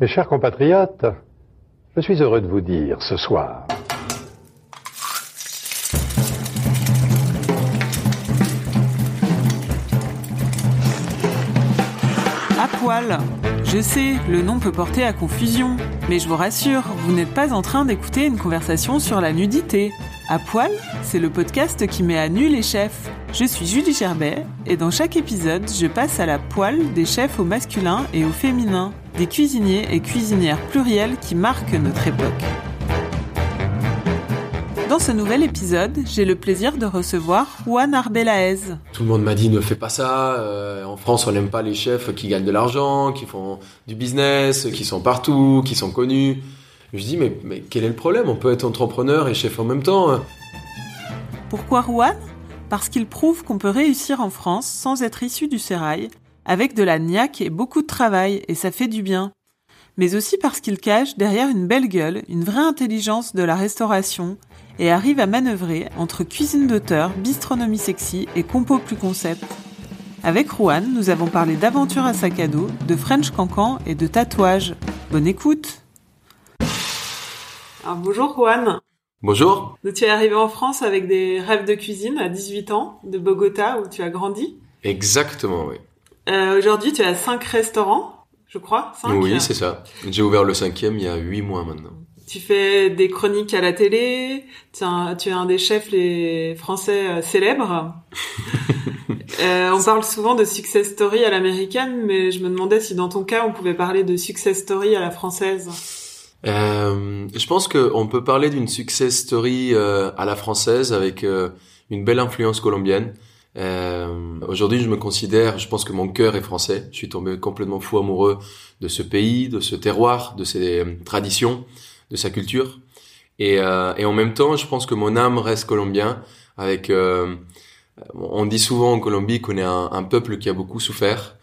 Mes chers compatriotes, je suis heureux de vous dire ce soir À poil. Je sais, le nom peut porter à confusion, mais je vous rassure, vous n'êtes pas en train d'écouter une conversation sur la nudité. À poil, c'est le podcast qui met à nu les chefs. Je suis Julie Gerbet, et dans chaque épisode, je passe à la poêle des chefs au masculin et au féminin, des cuisiniers et cuisinières pluriels qui marquent notre époque. Dans ce nouvel épisode, j'ai le plaisir de recevoir Juan Arbelaez. Tout le monde m'a dit ne fais pas ça. euh, en France, on n'aime pas les chefs qui gagnent de l'argent, qui font du business, qui sont partout, qui sont connus. Je dis mais, mais quel est le problème? On peut être entrepreneur et chef en même temps. hein. Pourquoi Juan? Parce qu'il prouve qu'on peut réussir en France sans être issu du sérail, avec de la niaque et beaucoup de travail, et ça fait du bien. Mais aussi parce qu'il cache derrière une belle gueule une vraie intelligence de la restauration et arrive à manœuvrer entre cuisine d'auteur, bistronomie sexy et compo plus concept. Avec Juan, nous avons parlé d'aventure à sac à dos, de French cancan et de tatouage. Bonne écoute Alors bonjour Juan Bonjour. Donc, tu es arrivé en France avec des rêves de cuisine à 18 ans, de Bogota où tu as grandi. Exactement, oui. Euh, Aujourd'hui, tu as cinq restaurants, je crois. Cinq. Oui, c'est ça. J'ai ouvert le cinquième il y a huit mois maintenant. Tu fais des chroniques à la télé. Tu es un, tu es un des chefs les français euh, célèbres. Euh, on parle souvent de success story à l'américaine, mais je me demandais si dans ton cas, on pouvait parler de success story à la française. Euh, je pense qu'on peut parler d'une success story euh, à la française avec euh, une belle influence colombienne. Euh, Aujourd'hui, je me considère, je pense que mon cœur est français. Je suis tombé complètement fou amoureux de ce pays, de ce terroir, de ses euh, traditions, de sa culture. Et, euh, et en même temps, je pense que mon âme reste colombien. Avec, euh, on dit souvent en Colombie qu'on est un, un peuple qui a beaucoup souffert,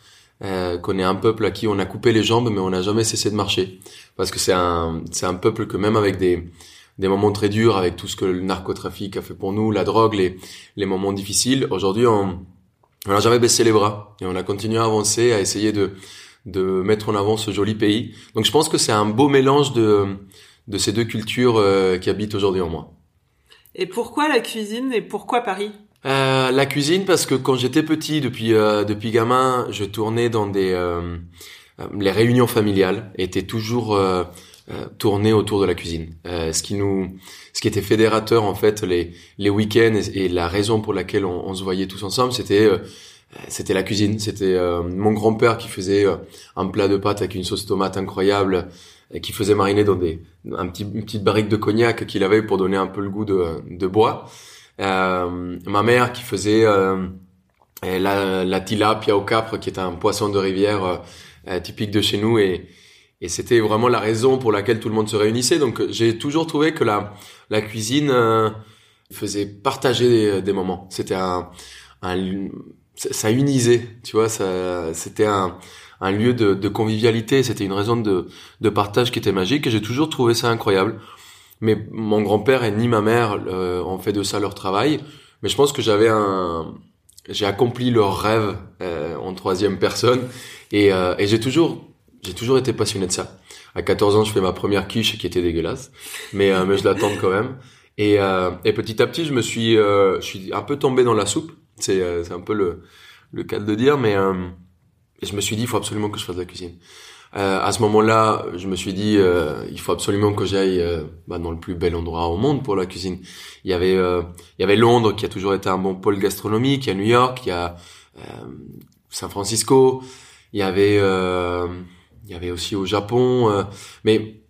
euh, qu'on est un peuple à qui on a coupé les jambes, mais on n'a jamais cessé de marcher. Parce que c'est un, c'est un peuple que même avec des, des moments très durs, avec tout ce que le narcotrafic a fait pour nous, la drogue, les, les moments difficiles, aujourd'hui on on n'a jamais baissé les bras et on a continué à avancer, à essayer de, de mettre en avant ce joli pays. Donc je pense que c'est un beau mélange de, de ces deux cultures euh, qui habitent aujourd'hui en moi. Et pourquoi la cuisine et pourquoi Paris? Euh, la cuisine parce que quand j'étais petit, depuis euh, depuis gamin, je tournais dans des euh, euh, les réunions familiales étaient toujours euh, euh, tournées autour de la cuisine. Euh, ce qui nous, ce qui était fédérateur en fait les les week-ends et, la raison pour laquelle on, on se voyait tous ensemble, c'était euh, c'était la cuisine. C'était euh, mon grand-père qui faisait euh, un plat de pâtes avec une sauce tomate incroyable et qui faisait mariner dans des un petit une petite barrique de cognac qu'il avait pour donner un peu le goût de de bois. Euh, ma mère qui faisait euh, la, la tilapia au capre, qui est un poisson de rivière euh, euh, typique de chez nous, et, et c'était vraiment la raison pour laquelle tout le monde se réunissait. Donc j'ai toujours trouvé que la, la cuisine euh, faisait partager des, des moments. C'était un, un, ça unisait, tu vois, ça, c'était un, un lieu de, de convivialité, c'était une raison de, de partage qui était magique, et j'ai toujours trouvé ça incroyable. Mais mon grand-père et ni ma mère euh, ont fait de ça leur travail. Mais je pense que j'avais un, j'ai accompli leur rêve euh, en troisième personne, et, euh, et j'ai toujours, j'ai toujours été passionné de ça. À 14 ans, je fais ma première quiche qui était dégueulasse, mais euh, mais je la tente quand même. Et, euh, et petit à petit, je me suis, euh, je suis un peu tombé dans la soupe. C'est, euh, c'est un peu le, le cas de dire, mais euh, je me suis dit, il faut absolument que je fasse de la cuisine. Euh, à ce moment-là, je me suis dit, euh, il faut absolument que j'aille bah, dans le plus bel endroit au monde pour la cuisine. Il y avait, il y avait Londres qui a toujours été un bon pôle gastronomique. Il y a New York, il y a San Francisco. Il y avait, il y avait aussi au Japon. euh, mais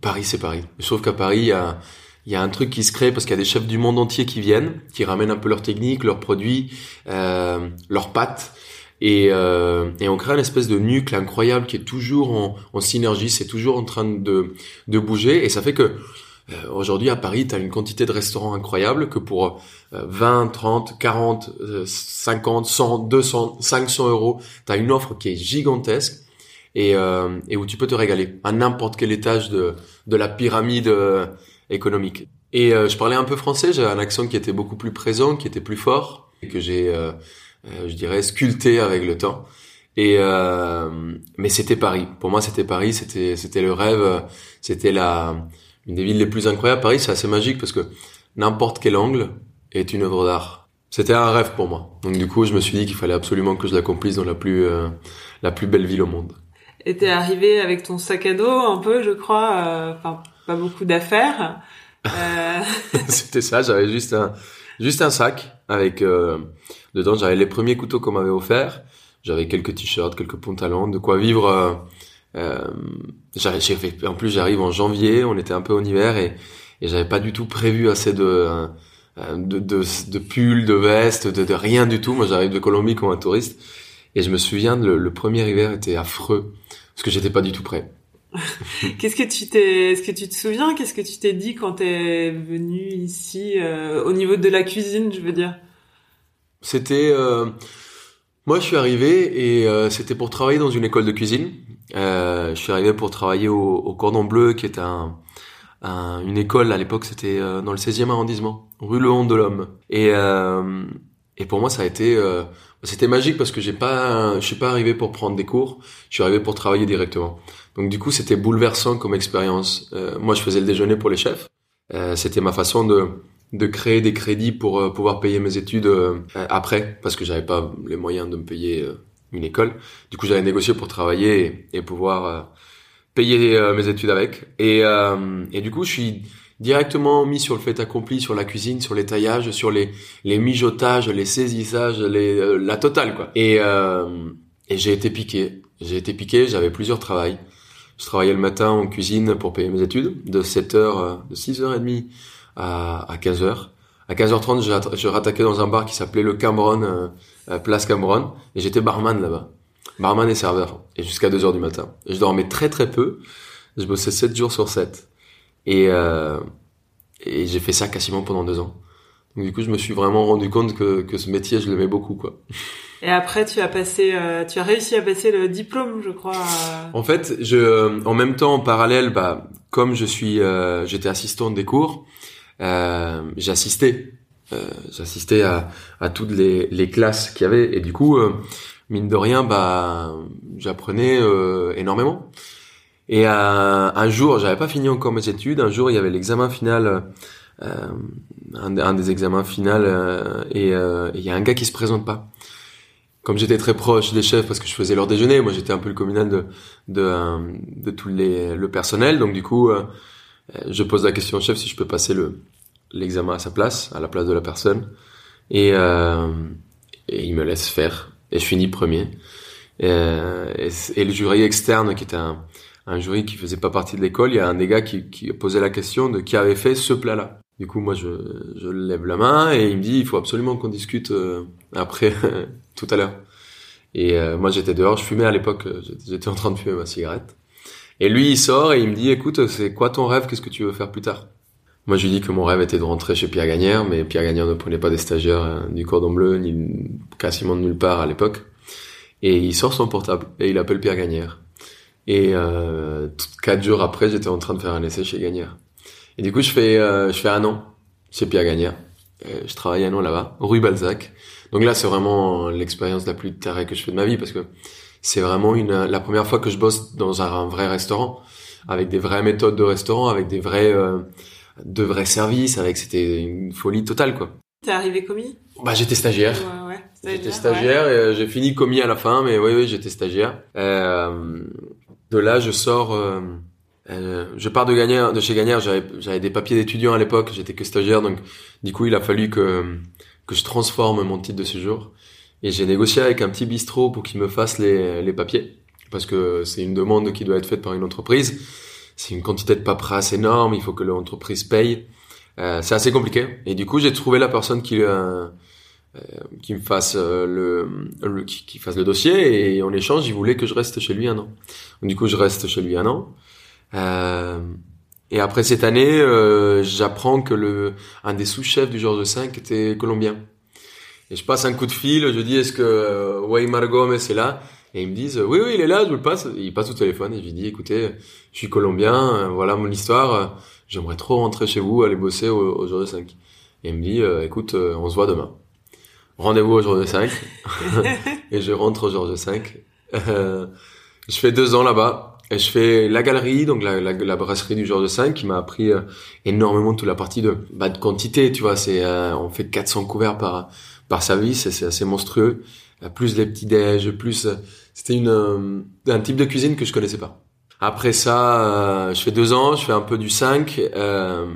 Paris, c'est Paris. Sauf qu'à Paris, il y a, y a un truc qui se crée parce qu'il y a des chefs du monde entier qui viennent, qui ramènent un peu leurs techniques, leurs produits, euh, leurs pâtes. Et, euh, et on crée une espèce de nucle incroyable qui est toujours en, en synergie, c'est toujours en train de, de bouger. Et ça fait que euh, aujourd'hui à Paris, tu as une quantité de restaurants incroyable que pour 20, 30, 40, 50, 100, 200, 500 euros, tu as une offre qui est gigantesque et, euh, et où tu peux te régaler à n'importe quel étage de, de la pyramide euh, économique. Et euh, je parlais un peu français, j'avais un accent qui était beaucoup plus présent, qui était plus fort, et que j'ai, euh, euh, je dirais, sculpté avec le temps. Et mais c'était Paris. Pour moi, c'était Paris. C'était c'était le rêve. C'était la une des villes les plus incroyables. Paris, c'est assez magique parce que n'importe quel angle est une œuvre d'art. C'était un rêve pour moi. Donc du coup, je me suis dit qu'il fallait absolument que je l'accomplisse dans la plus la plus belle ville au monde. Et t'es arrivé avec ton sac à dos un peu, je crois. Enfin, pas beaucoup d'affaires. Euh... C'était ça, j'avais juste un juste un sac avec euh, dedans j'avais les premiers couteaux qu'on m'avait offert, j'avais quelques t-shirts, quelques pantalons, de quoi vivre. Euh, euh fait, en plus j'arrive en janvier, on était un peu en hiver et, et j'avais pas du tout prévu assez de euh, de, de, de pulls, de vestes, de, de rien du tout. Moi j'arrive de Colombie comme un touriste et je me souviens le, le premier hiver était affreux parce que j'étais pas du tout prêt. Qu'est-ce que tu t'es, est-ce que tu te souviens, qu'est-ce que tu t'es dit quand t'es venu ici, euh, au niveau de la cuisine, je veux dire? C'était, euh, moi je suis arrivé et euh, c'était pour travailler dans une école de cuisine. je suis arrivé pour travailler au, au Cordon Bleu, qui est un, une école à l'époque, c'était dans le 16e arrondissement, rue Le Honte de l'Homme. Et et pour moi ça a été c'était magique parce que j'ai pas, je suis pas arrivé pour prendre des cours, je suis arrivé pour travailler directement. Donc du coup, c'était bouleversant comme expérience. Euh, moi, je faisais le déjeuner pour les chefs. Euh, c'était ma façon de de créer des crédits pour euh, pouvoir payer mes études euh, après, parce que j'avais pas les moyens de me payer euh, une école. Du coup, j'avais négocié pour travailler et, et pouvoir payer mes études avec. Et, et du coup, je suis directement mis sur le fait accompli, sur la cuisine, sur les taillages, sur les, les mijotages, les saisissages, les, euh, la totale quoi. Et, euh, et j'ai été piqué. J'ai été piqué, j'avais plusieurs travails. Je travaillais le matin en cuisine pour payer mes études, de 7h, euh, de 6h30 à, à 15h. À 15h30, je, rattaquais dans un bar qui s'appelait le Cameron, euh, Place Cameron, et j'étais barman là-bas. Barman et serveur. Et jusqu'à 2h du matin. je dormais très très peu. Je bossais 7 jours sur 7. Et, euh, et j'ai fait ça quasiment pendant deux ans. Donc du coup, je me suis vraiment rendu compte que, que ce métier, je l'aimais beaucoup, quoi. Et après, tu as passé, euh, tu as réussi à passer le diplôme, je crois. En fait, je, euh, en même temps, en parallèle, bah, comme je suis, euh, j'étais assistant des cours, euh, j'assistais, j'assistais à, à toutes les, les classes qu'il y avait, et du coup, mine de rien, bah, j'apprenais énormément. Et euh, un jour, j'avais pas fini encore mes études. Un jour, il y avait l'examen final, euh, un, un, des examens finaux, euh, et euh, il y a un gars qui se présente pas. Comme j'étais très proche des chefs parce que je faisais leur déjeuner, moi j'étais un peu le communal de de, euh, de tout les, le personnel. Donc du coup, je pose la question au chef si je peux passer le l'examen à sa place, à la place de la personne, et, et il me laisse faire. Et je finis premier. Et, et, et le jury externe qui était un un jury qui faisait pas partie de l'école, il y a un des gars qui, qui posait la question de qui avait fait ce plat-là. Du coup, moi, je, je lève la main et il me dit, il faut absolument qu'on discute euh, après, tout à l'heure. Et euh, moi, j'étais dehors, je fumais à l'époque, euh, j'étais en train de fumer ma cigarette. Et lui, il sort et il me dit, écoute, c'est quoi ton rêve? Qu'est-ce que tu veux faire plus tard? Moi, je lui dis que mon rêve était de rentrer chez Pierre Gagnère, mais Pierre Gagnère ne prenait pas des stagiaires du cordon bleu, ni quasiment de nulle part à l'époque. Et il sort son portable et il appelle Pierre Gagnère. Et euh, quatre jours après, j'étais en train de faire un essai chez Gagnère. Et du coup, je fais, euh, je fais un an chez Pierre Gagnère. je travaille un an là-bas, rue Balzac. Donc là, c'est vraiment l'expérience la plus terrée que je fais de ma vie parce que c'est vraiment une, la première fois que je bosse dans un, vrai restaurant avec des vraies méthodes de restaurant, avec des vrais, euh, de vrais services, avec c'était une folie totale quoi. T'es arrivé commis? Bah j'étais stagiaire. Ouais, ouais. J'étais stagiaire et euh, j'ai fini commis à la fin, mais oui oui j'étais stagiaire. Euh, de là, je sors. Euh, euh, je pars de Gagnère, de chez Gagnère. J'avais, j'avais des papiers d'étudiant à l'époque. J'étais que stagiaire, donc du coup, il a fallu que que je transforme mon titre de séjour. Et j'ai négocié avec un petit bistrot pour qu'il me fasse les, les papiers, parce que c'est une demande qui doit être faite par une entreprise. C'est une quantité de paperasse énorme. Il faut que l'entreprise paye. Euh, c'est assez compliqué. Et du coup, j'ai trouvé la personne qui euh, qui me fasse le, le qui, fasse le dossier et en échange il voulait que je reste chez lui un an. Du coup je reste chez lui un an. et après cette année, j'apprends que le un des sous-chefs du Georges V était colombien. Et je passe un coup de fil, je dis est-ce que Weimar Gomez est là? Et ils me disent oui oui il est là, je vous le passe. il passe au téléphone et je lui dis écoutez, je suis colombien, voilà mon histoire, j'aimerais trop rentrer chez vous, aller bosser au, au de 5. Et il me dit écoute, on se voit demain. Rendez-vous au jour de 5 et je rentre au jour de 5. je fais deux ans là-bas et je fais la galerie, donc la, la, la brasserie du jour de 5 qui m'a appris énormément toute la partie de, bah, de quantité, tu vois, c'est on fait 400 couverts par par service c'est assez monstrueux. Plus les petits déj, plus c'était une euh, un type de cuisine que je connaissais pas. Après ça, euh, je fais deux ans, je fais un peu du 5. Euh,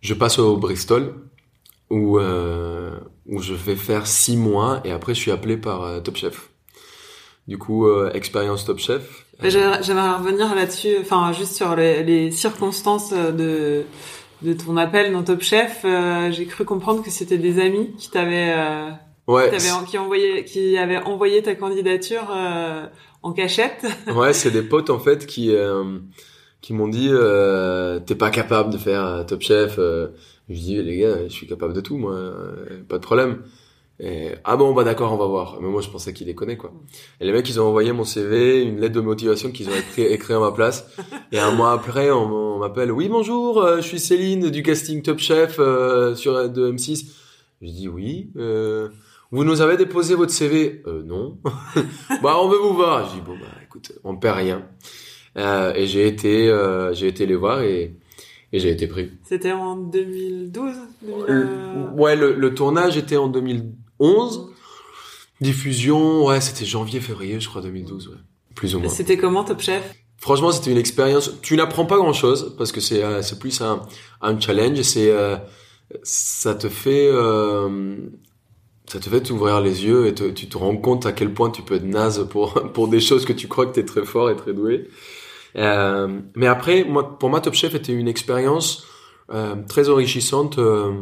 je passe au Bristol où euh, où je vais faire six mois et après je suis appelé par Top Chef. Du coup, expérience Top Chef. J'aimerais revenir là-dessus, enfin juste sur les, les, circonstances de de ton appel dans Top Chef. J'ai cru comprendre que c'était des amis qui t'avaient Ouais. Qui, envoyé, qui avait envoyé ta candidature euh, en cachette. ouais, c'est des potes en fait qui euh, qui m'ont dit euh, t'es pas capable de faire euh, Top Chef. Je dis les gars, je suis capable de tout moi, pas de problème. Ah bon bah d'accord on va voir. Mais moi je pensais qu'ils les connaissent quoi. Et les mecs ils ont envoyé mon CV, une lettre de motivation qu'ils ont écrit, écrit à ma place. Et un mois après on, m'appelle oui bonjour, je suis Céline du casting Top Chef sur de M6. Je dis oui. Euh, vous nous avez déposé votre CV euh, Non. bah on veut vous voir. Je dis bon bah écoute, on perd rien. Euh, et j'ai été euh, j'ai été les voir et et j'ai été pris. C'était en 2012. ouais, le, le, tournage était en 2011. Diffusion, ouais, c'était janvier février, je crois 2012, ouais. Plus ou moins. C'était comment Top Chef? Franchement, c'était une expérience. Tu n'apprends pas grand chose parce que c'est euh, c'est plus un un challenge. C'est euh, ça te fait ça te fait t'ouvrir les yeux et tu te rends compte à quel point tu peux être naze pour pour des choses que tu crois que tu es très fort et très doué. Euh, mais après, moi, pour moi, Top Chef était une expérience euh, très enrichissante. Euh,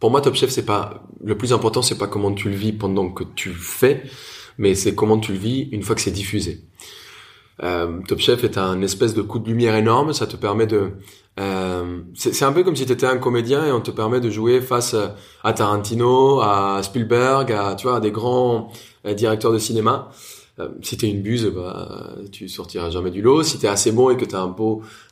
pour moi, Top Chef, c'est pas le plus important, c'est pas comment tu le vis pendant que tu fais, mais c'est comment tu le vis une fois que c'est diffusé. Euh, Top Chef est un espèce de coup de lumière énorme. Ça te permet de euh, c'est un peu comme si tu étais un comédien et on te permet de jouer face à Tarantino, à Spielberg, à tu vois, à des grands euh, directeurs de cinéma. Euh, si t'es une buse, bah, tu sortiras jamais du lot. Si t'es assez bon et que t'as un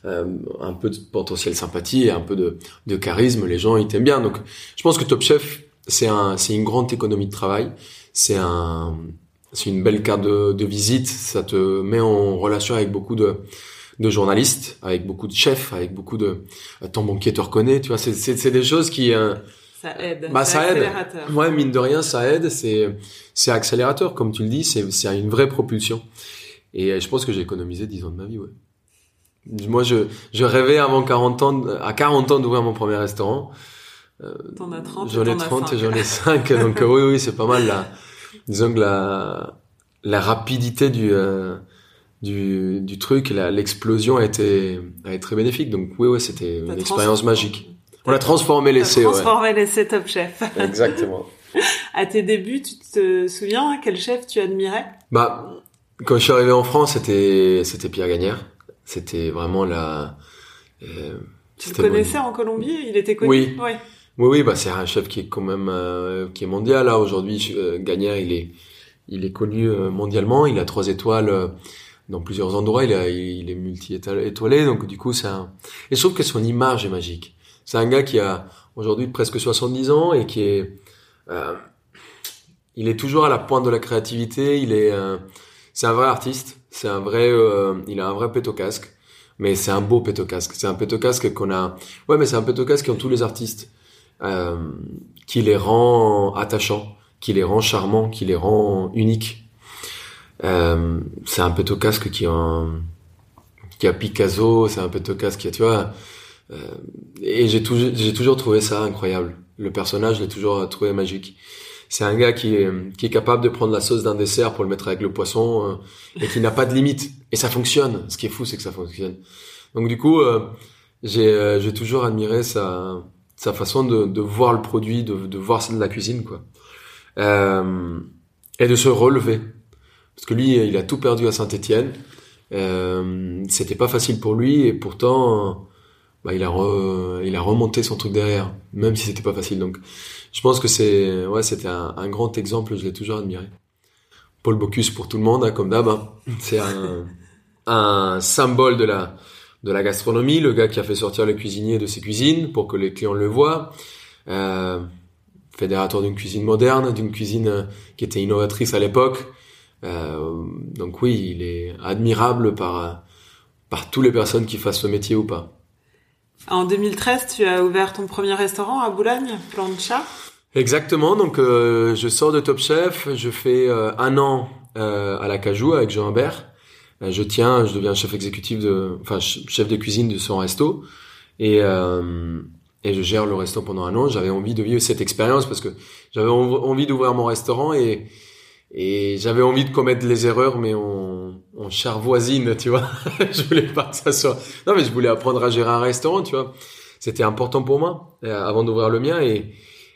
euh, un peu de potentiel sympathie et un peu de, de charisme, les gens ils t'aiment bien. Donc, je pense que Top Chef, c'est un, c'est une grande économie de travail. C'est un, c'est une belle carte de, de visite. Ça te met en relation avec beaucoup de de journalistes, avec beaucoup de chefs, avec beaucoup de ton banquier te reconnaît, tu vois, c'est c'est des choses qui euh, ça aide. Bah ça aide. Ouais, mine de rien, ça aide. C'est c'est accélérateur, comme tu le dis. C'est c'est une vraie propulsion. Et euh, je pense que j'ai économisé 10 ans de ma vie, ouais. Moi, je je rêvais avant 40 ans, à 40 ans d'ouvrir mon premier restaurant. Euh, t'en as 30. J'en ai 30 et j'en ai 5. donc oui, oui, c'est pas mal là. Disons que la la rapidité du du, du truc, l'explosion a été, a été très bénéfique. Donc oui, ouais, c'était une expérience magique. On a transformé l'essai. Transformé ouais. l'essai Top Chef. Exactement. à tes débuts, tu te souviens quel chef tu admirais? Bah, quand je suis arrivé en France, c'était c'était Pierre Gagnère. C'était vraiment la. Euh, tu le connaissais en Colombie? Il était connu? Oui. Oui, oui, oui bah c'est un chef qui est quand même euh, qui est mondial là aujourd'hui. Euh, Gagnère, il est il est connu euh, mondialement. Il a trois étoiles euh, dans plusieurs endroits. Il, il est multi-étoilé, donc du coup, c'est un... Et je trouve que son image est magique. C'est un gars qui a aujourd'hui presque 70 ans et qui est... Euh, il est toujours à la pointe de la créativité. Il est... Euh, c'est un vrai artiste. C'est un vrai... Euh, il a un vrai pétocasque. Mais c'est un beau pétocasque. C'est un pétocasque qu'on a... Ouais, mais c'est un pétocasque ont tous les artistes. Euh, qui les rend attachants, qui les rend charmants, qui les rend uniques. Euh, c'est un peu casque qui a, qui a Picasso, c'est un peu casque qui a, tu vois. Euh, et j'ai toujours, toujours trouvé ça incroyable. Le personnage, je l'ai toujours trouvé magique. C'est un gars qui est, qui est capable de prendre la sauce d'un dessert pour le mettre avec le poisson euh, et qui n'a pas de limite. Et ça fonctionne. Ce qui est fou, c'est que ça fonctionne. Donc du coup, euh, j'ai, j'ai toujours admiré sa, sa façon de, de voir le produit, de, de voir de la cuisine, quoi. Euh, et de se relever. Parce que lui, il a tout perdu à Saint-Étienne. Euh, c'était pas facile pour lui et pourtant, bah, il a il a remonté son truc derrière, même si c'était pas facile. Donc, je pense que c'est ouais, c'était un, grand exemple. Je l'ai toujours admiré. Paul Bocuse pour tout le monde, hein, comme d'hab. Hein. C'est un, un symbole de la de la gastronomie, le gars qui a fait sortir le cuisinier de ses cuisines pour que les clients le voient. Euh, fédérateur d'une cuisine moderne, d'une cuisine euh, qui était innovatrice à l'époque. Euh, donc oui, il est admirable par euh, par toutes les personnes qui fassent ce métier ou pas. En 2013, tu as ouvert ton premier restaurant à Boulogne, Plancha. Exactement. Donc euh, je sors de Top Chef, je fais un an à la Cajou avec Jean Humbert. je tiens, je deviens chef exécutif de, enfin chef de cuisine de son resto et et je gère le restaurant pendant un an. J'avais envie de vivre cette expérience parce que j'avais envie d'ouvrir mon restaurant et et j'avais envie de commettre les erreurs, mais on, on char voisine, tu vois. je voulais pas que ça soit. Non, mais je voulais apprendre à gérer un restaurant, tu vois. C'était important pour moi euh, avant d'ouvrir le mien et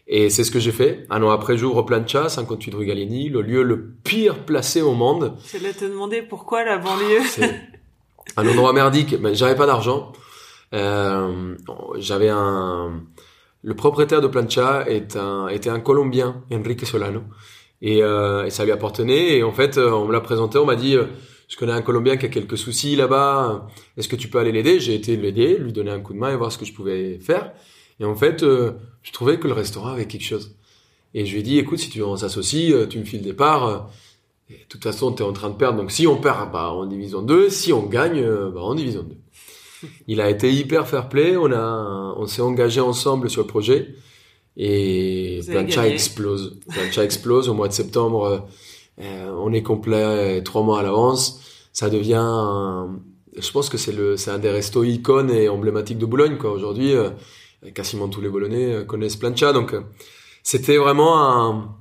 et c'est ce que j'ai fait. Un an après, j'ouvre Plancha, 58 rue Gallieni, le lieu le pire placé au monde. J'allais te demander pourquoi la banlieue. un endroit merdique. Mais j'avais pas d'argent. Euh, j'avais un le propriétaire de Plancha est un, était un Colombien, Enrique Solano, et, euh, et ça lui appartenait. Et en fait, euh, on me l'a présenté, on m'a dit, euh, je connais un Colombien qui a quelques soucis là-bas. Est-ce que tu peux aller l'aider? J'ai été l'aider, lui donner un coup de main et voir ce que je pouvais faire. Et en fait, je trouvais que le restaurant avait quelque chose. Et je lui ai dit, écoute, si tu veux on s'associe, tu me files des parts. Et de toute façon, tu es en train de perdre. Donc si on perd, bah, en division 2. Si on gagne, bah, en division 2. Il a été hyper fair play. On a, on s'est engagé ensemble sur le projet et Plancha explose. Plancha explose au mois de septembre. Euh, on est complet trois mois à l'avance. Ça devient, je pense que c'est le, c'est un des restos icônes et emblématiques de Boulogne quoi. Aujourd'hui, euh, quasiment tous les Boulonnais euh, connaissent Plancha, donc c'était vraiment un,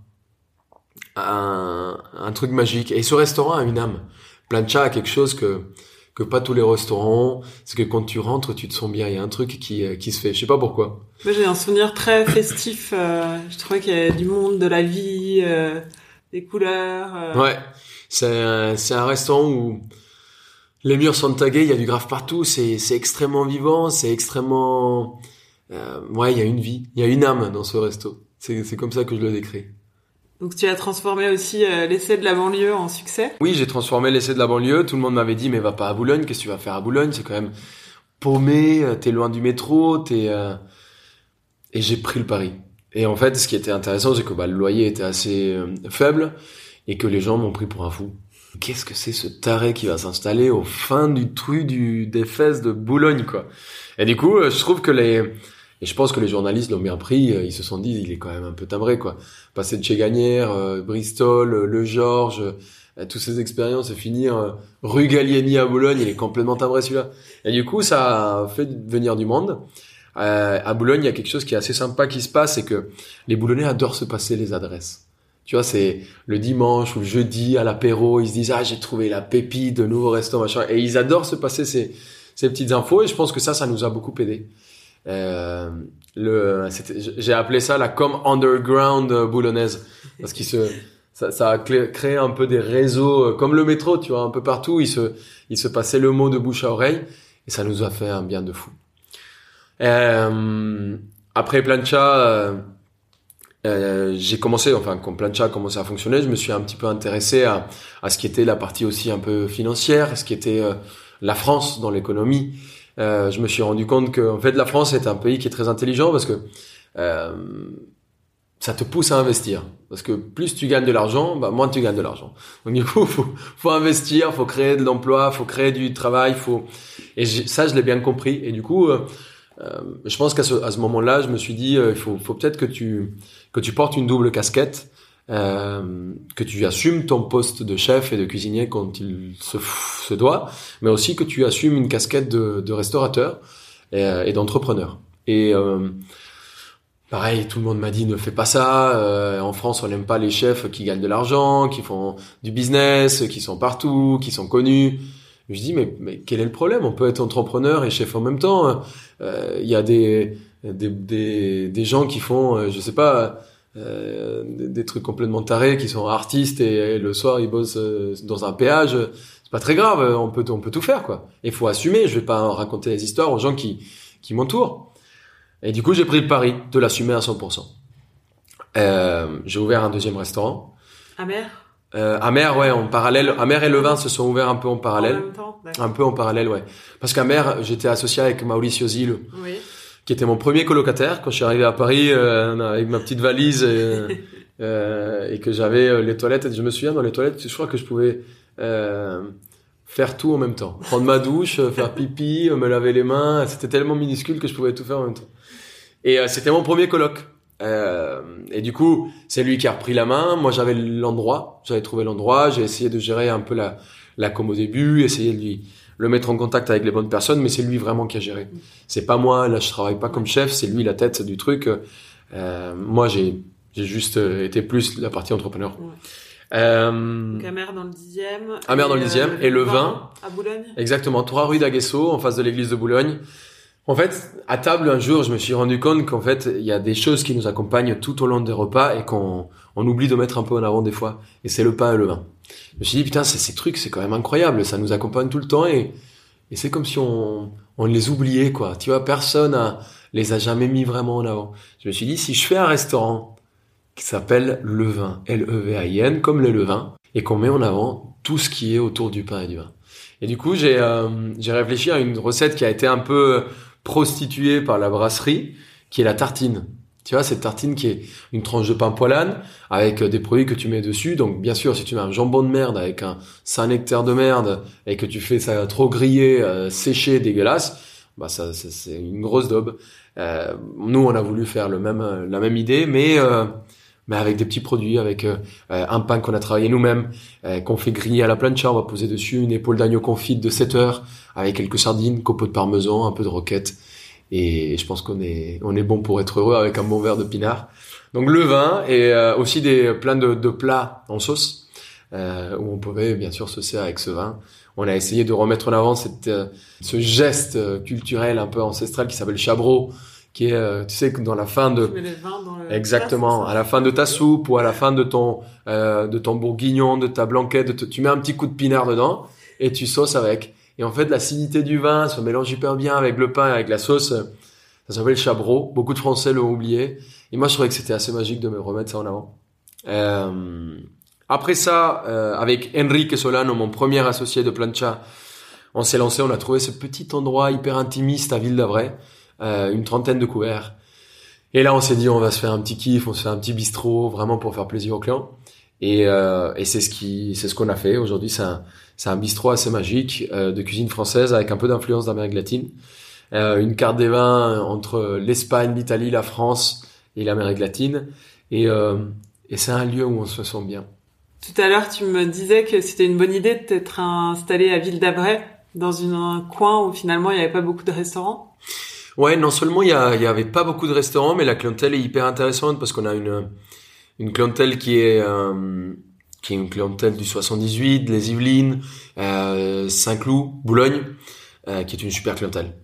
un, un truc magique. Et ce restaurant a une âme. Plancha a quelque chose que que pas tous les restaurants. C'est que quand tu rentres, tu te sens bien. Il y a un truc qui, qui se fait. Je sais pas pourquoi. Moi, j'ai un souvenir très festif. Euh, je trouvais qu'il y avait du monde, de la vie, euh, des couleurs. Euh. Ouais, c'est c'est un restaurant où les murs sont tagués. Il y a du graphe partout. C'est c'est extrêmement vivant. C'est extrêmement ouais. Il y a une vie. Il y a une âme dans ce resto. C'est c'est comme ça que je le décris. Donc tu as transformé aussi euh, l'essai de la banlieue en succès? Oui, j'ai transformé l'essai de la banlieue. Tout le monde m'avait dit mais va pas à Boulogne, qu'est-ce que tu vas faire à Boulogne? C'est quand même paumé, euh, t'es loin du métro, t'es euh... et j'ai pris le pari. Et en fait, ce qui était intéressant, c'est que bah, le loyer était assez euh, faible et que les gens m'ont pris pour un fou. Qu'est-ce que c'est ce taré qui va s'installer au fin du truc du des fesses de Boulogne quoi? Et du coup, je trouve que les et je pense que les journalistes l'ont bien pris, euh, ils se sont dit, il est quand même un peu timbré, quoi. Passer de chez Gagnère, euh, Bristol, euh, Le Georges, toutes ces expériences et finir rue Gallieni à Boulogne, il est complètement timbré celui-là. Et du coup, ça a fait venir du monde. À Boulogne, il y a quelque chose qui est assez sympa qui se passe, c'est que les Boulonnais adorent se passer les adresses. Tu vois, c'est le dimanche ou le jeudi à l'apéro, ils se disent ah j'ai trouvé la pépite de nouveau restaurant machin, et ils adorent se passer ces ces petites infos. Et je pense que ça, ça nous a beaucoup aidé. Euh, le, j'ai appelé ça la com underground boulonnaise parce qu'il se, ça, ça, a créé un peu des réseaux euh, comme le métro, tu vois, un peu partout. Il se, il se passait le mot de bouche à oreille et ça nous a fait un bien de fou. Euh, après Plancha, euh, euh, j'ai commencé, enfin quand Plancha a commencé à fonctionner, je me suis un petit peu intéressé à, à ce qui était la partie aussi un peu financière, ce qui était la France dans l'économie. Euh, je me suis rendu compte que en fait la France est un pays qui est très intelligent parce que euh, ça te pousse à investir parce que plus tu gagnes de l'argent, bah, moins tu gagnes de l'argent. Donc du coup, faut, faut investir, faut créer de l'emploi, faut créer du travail, faut et ça je l'ai bien compris et du coup euh, euh je pense qu'à ce, à ce moment-là, je me suis dit euh, il faut, faut peut-être que tu que tu portes une double casquette euh, que tu assumes ton poste de chef et de cuisinier quand il se, se doit, mais aussi que tu assumes une casquette de, de restaurateur et, euh, et d'entrepreneur. Et euh, pareil, tout le monde m'a dit ne fais pas ça. Euh, en France, on n'aime pas les chefs qui gagnent de l'argent, qui font du business, qui sont partout, qui sont connus. Je dis mais, mais quel est le problème? On peut être entrepreneur et chef en même temps. Il y a des des, des, gens qui font, euh, je sais pas, euh, des, des trucs complètement tarés, qui sont artistes et, le soir ils bossent euh, dans un péage. C'est pas très grave, on peut, on peut tout faire quoi. Il faut assumer. Je vais pas raconter les histoires aux gens qui, qui m'entourent. Et du coup, j'ai pris le pari de l'assumer à 100%. Euh, j'ai ouvert un deuxième restaurant. Amer? Euh, Amer, ouais, en parallèle. Amer et Levin se sont ouverts un peu en En parallèle. même temps d'accord. Un peu en parallèle, ouais. Parce qu'Amer, j'étais associé avec Mauricio Zil, Oui. qui était mon premier colocataire quand je suis arrivé à Paris euh, avec ma petite valise et, euh, et que j'avais euh, les toilettes. Et je me souviens dans les toilettes, je crois que je pouvais euh, faire tout en même temps. Prendre ma douche, euh, faire pipi, me laver les mains. C'était tellement minuscule que je pouvais tout faire en même temps. Et euh, c'était mon premier coloc. Euh, et du coup, c'est lui qui a repris la main. Moi, j'avais l'endroit, j'avais trouvé l'endroit. J'ai essayé de gérer un peu la, la com au début, essayer de lui le mettre en contact avec les bonnes personnes, mais c'est lui vraiment qui a géré. C'est pas moi. Là, je travaille pas comme chef. C'est lui la tête du truc. Euh, moi, j'ai j'ai juste euh, été plus la partie entrepreneur. Ouais. Euh, Amer dans le dixième. Amer dans le dixième, et le vin. À Boulogne. Exactement, trois rue d'Aguesso, en face de l'église de Boulogne. En fait, à table un jour, je me suis rendu compte qu'en fait, il y a des choses qui nous accompagnent tout au long des repas et qu'on on oublie de mettre un peu en avant des fois. Et c'est le pain et le vin. Je me suis dit, putain, c'est ces trucs, c'est quand même incroyable. Ça nous accompagne tout le temps et, et c'est comme si on, on les oubliait, quoi. Tu vois, personne a, les a jamais mis vraiment en avant. Je me suis dit, si je fais un restaurant qui s'appelle Le Vin, L-E-V-A-I-N, comme le levain, et qu'on met en avant tout ce qui est autour du pain et du vin. Et du coup, j'ai euh, j'ai réfléchi à une recette qui a été un peu prostituée par la brasserie, qui est la tartine. Tu vois, cette tartine qui est une tranche de pain poilane avec euh, des produits que tu mets dessus. Donc, bien sûr, si tu mets un jambon de merde avec un Saint-Nectaire de merde et que tu fais ça trop grillé, euh, séché, dégueulasse, bah ça, ça, c'est une grosse daube. Euh, nous, on a voulu faire le même, euh, la même idée, mais euh, mais avec des petits produits, avec euh, euh, un pain qu'on a travaillé nous-mêmes, euh, qu'on fait griller à la plancha, on va poser dessus une épaule d'agneau confite de 7 heures, avec quelques sardines, copeaux de parmesan, un peu de roquette. Et je pense qu'on est, on est bon pour être heureux avec un bon verre de pinard. Donc le vin et euh, aussi des plein de, de plats en sauce euh, où on pouvait bien sûr saucer avec ce vin. On a essayé de remettre en avant cette, euh, ce geste euh, culturel un peu ancestral qui s'appelle chabro, qui est, euh, tu sais, que dans la fin de Tu mets les vins dans le. Exactement. À la fin de ta soupe ou à la fin de ton euh, de ton bourguignon, de ta blanquette, de te- tu mets un petit coup de pinard dedans et tu sauces avec. Et en fait, l'acidité du vin se mélange hyper bien avec le pain et avec la sauce. Ça s'appelle chabro. Beaucoup de Français l'ont oublié. Et moi, je trouvais que c'était assez magique de me remettre ça en avant. Euh, après ça, euh, avec Enrique Solano, mon premier associé de plancha, on s'est lancé. On a trouvé ce petit endroit hyper intimiste à Ville d'Avray, euh, une trentaine de couverts. Et là, on s'est dit, on va se faire un petit kiff, on se fait un petit bistrot, vraiment pour faire plaisir aux clients. Et, euh, et c'est ce qui, c'est ce qu'on a fait. Aujourd'hui, c'est un, c'est un bistrot assez magique euh, de cuisine française avec un peu d'influence d'Amérique latine. Euh, une carte des vins entre l'Espagne, l'Italie, la France et l'Amérique latine. Et, euh, et c'est un lieu où on se sent bien. Tout à l'heure, tu me disais que c'était une bonne idée de t'être installé à Ville d'Avray, dans une, un coin où finalement il n'y avait pas beaucoup de restaurants. Ouais, non seulement il y, y avait pas beaucoup de restaurants, mais la clientèle est hyper intéressante parce qu'on a une une clientèle qui est euh, qui est une clientèle du 78, les Yvelines, euh, Saint-Cloud, Boulogne, euh, qui est une super clientèle.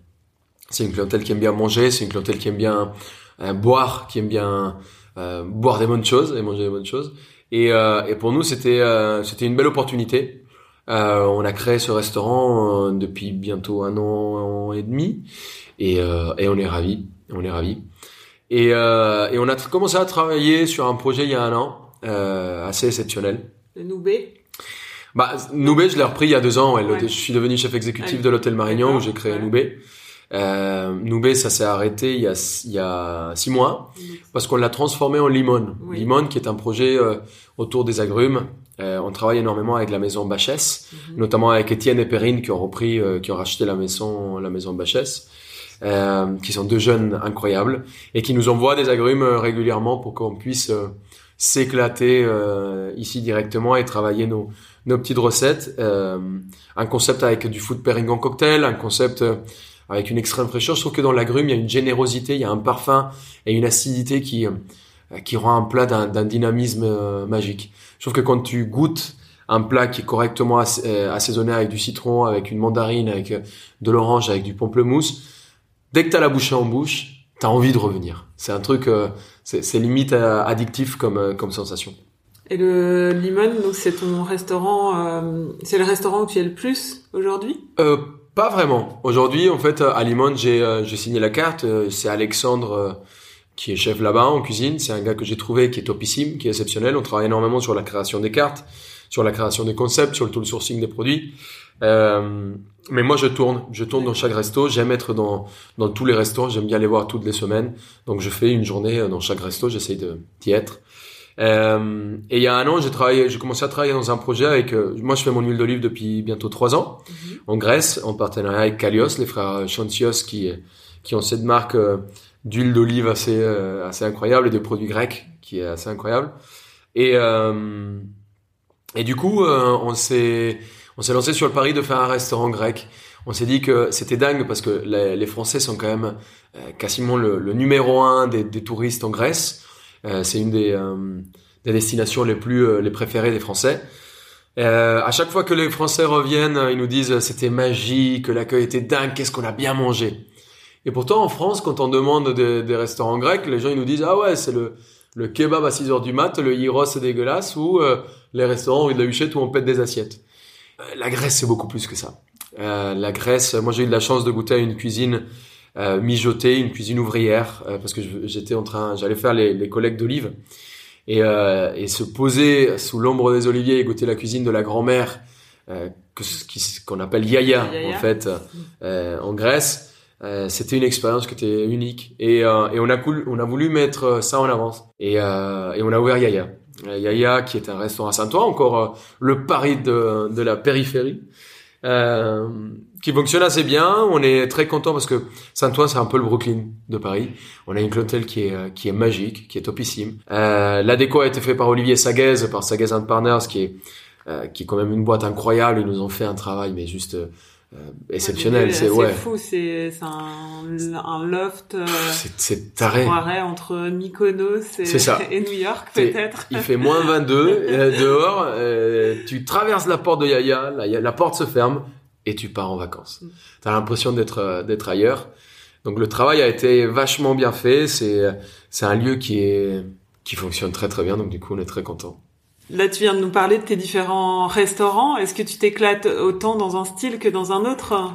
C'est une clientèle qui aime bien manger, c'est une clientèle qui aime bien euh, boire, qui aime bien euh, boire des bonnes choses et manger des bonnes choses. Et, euh, et pour nous, c'était c'était une belle opportunité. On a créé ce restaurant depuis bientôt un an et demi, et, euh, et on est ravis. On est ravis. Et, euh, et on a commencé à travailler sur un projet il y a un an, euh, assez exceptionnel. Le Noubé? Bah, Noubé, je l'ai repris il y a deux ans. Ouais. Je suis devenu chef exécutif de l'hôtel Marignan où j'ai créé ouais. Noubé. Euh, Noubé, ça s'est arrêté il y, a, il y a six mois parce qu'on l'a transformé en Limone. Oui. Limone, qui est un projet euh, autour des agrumes. Euh, on travaille énormément avec la maison Bachès, Mhm. notamment avec Étienne et Perrine qui ont repris, euh, qui ont racheté la maison, la maison Bachès, euh, qui sont deux jeunes incroyables et qui nous envoient des agrumes euh, régulièrement pour qu'on puisse euh, s'éclater euh, ici directement et travailler nos, nos petites recettes. Un concept avec du food pairing en cocktail, un concept avec une extrême fraîcheur. Je trouve que dans l'agrume, il y a une générosité, il y a un parfum et une acidité qui, qui rend un plat d'un dynamisme magique. Je trouve que quand tu goûtes un plat qui est correctement ass- assaisonné avec du citron, avec une mandarine, avec de l'orange, avec du pamplemousse, dès que tu as la bouchée en bouche, t'as envie de revenir. C'est un truc, euh, c'est limite euh, addictif comme euh, comme sensation. Et le Limon, donc c'est ton restaurant, c'est le restaurant où tu es le plus aujourd'hui? Euh, Pas vraiment. Aujourd'hui, en fait, à Limon, j'ai j'ai signé la carte. C'est Alexandre qui est chef là-bas en cuisine. C'est un gars que j'ai trouvé qui est topissime, qui est exceptionnel. On travaille énormément sur la création des cartes, sur la création des concepts, sur le tool sourcing des produits. Euh, mais moi, je tourne. Je tourne dans chaque resto. J'aime être dans, dans tous les restos. J'aime bien les voir toutes les semaines. Donc, je fais une journée dans chaque resto. J'essaye d'y être. Euh, et il y a un an, j'ai travaillé, j'ai commencé à travailler dans un projet avec. Euh, moi, je fais mon huile d'olive depuis bientôt trois ans Mhm. en Grèce, en partenariat avec Kalios, les frères Chantios, qui qui ont cette marque euh, d'huile d'olive assez euh, assez incroyable et de produits grecs qui est assez incroyable. Et euh, et du coup, euh, on s'est on s'est lancé sur le pari de faire un restaurant grec. On s'est dit que c'était dingue parce que les, Français sont quand même euh, quasiment le, numéro un des, touristes en Grèce. Euh, c'est une des, euh, des destinations les plus les préférées des Français. À chaque fois que les Français reviennent, ils nous disent c'était magique, l'accueil était dingue, qu'est-ce qu'on a bien mangé. Et pourtant en France, quand on demande des, restaurants grecs, les gens ils nous disent ah ouais c'est le le kebab à 6 heures du mat, le gyros c'est dégueulasse ou les restaurants rue de la Huchette où on pète des assiettes. Euh, la Grèce c'est beaucoup plus que ça. Euh, la Grèce, moi j'ai eu de la chance de goûter à une cuisine euh, mijotée, une cuisine ouvrière, euh, parce que j'étais en train, j'allais faire les, les collectes d'olives et, euh, et se poser sous l'ombre des oliviers et goûter la cuisine de la grand-mère euh, qu'on appelle yaya, Yaya. en fait euh, en Grèce. Euh, c'était une expérience qui était unique et, euh, et on a cool, on a voulu mettre ça en avance et, euh, et on a ouvert Yaya. Euh, Yaya qui est un restaurant à Saint-Ouen, encore euh, le Paris de, de la périphérie, euh, qui fonctionne assez bien. On est très content parce que Saint-Ouen c'est un peu le Brooklyn de Paris. On a une clientèle qui est euh, qui est magique, qui est topissime. Euh, a été faite par Olivier Saguez, par Saguez Partners, qui est euh, qui est quand même une boîte incroyable. Ils nous ont fait un travail mais juste euh, exceptionnel. C'est ouais, fou, c'est c'est un, un loft euh, c'est c'est taré. entre Mykonos et, C'est ça. et New York C'est- peut-être. Il fait moins 22 euh, dehors. euh, tu traverses la porte de Yaya, la, la porte se ferme et tu pars en vacances. Mm. T'as l'impression d'être euh, d'être ailleurs. Donc le travail a été vachement bien fait. C'est c'est un lieu qui est qui fonctionne très très bien. Donc du coup on est très content. Là, tu viens de nous parler de tes différents restaurants. Est-ce que tu t'éclates autant dans un style que dans un autre?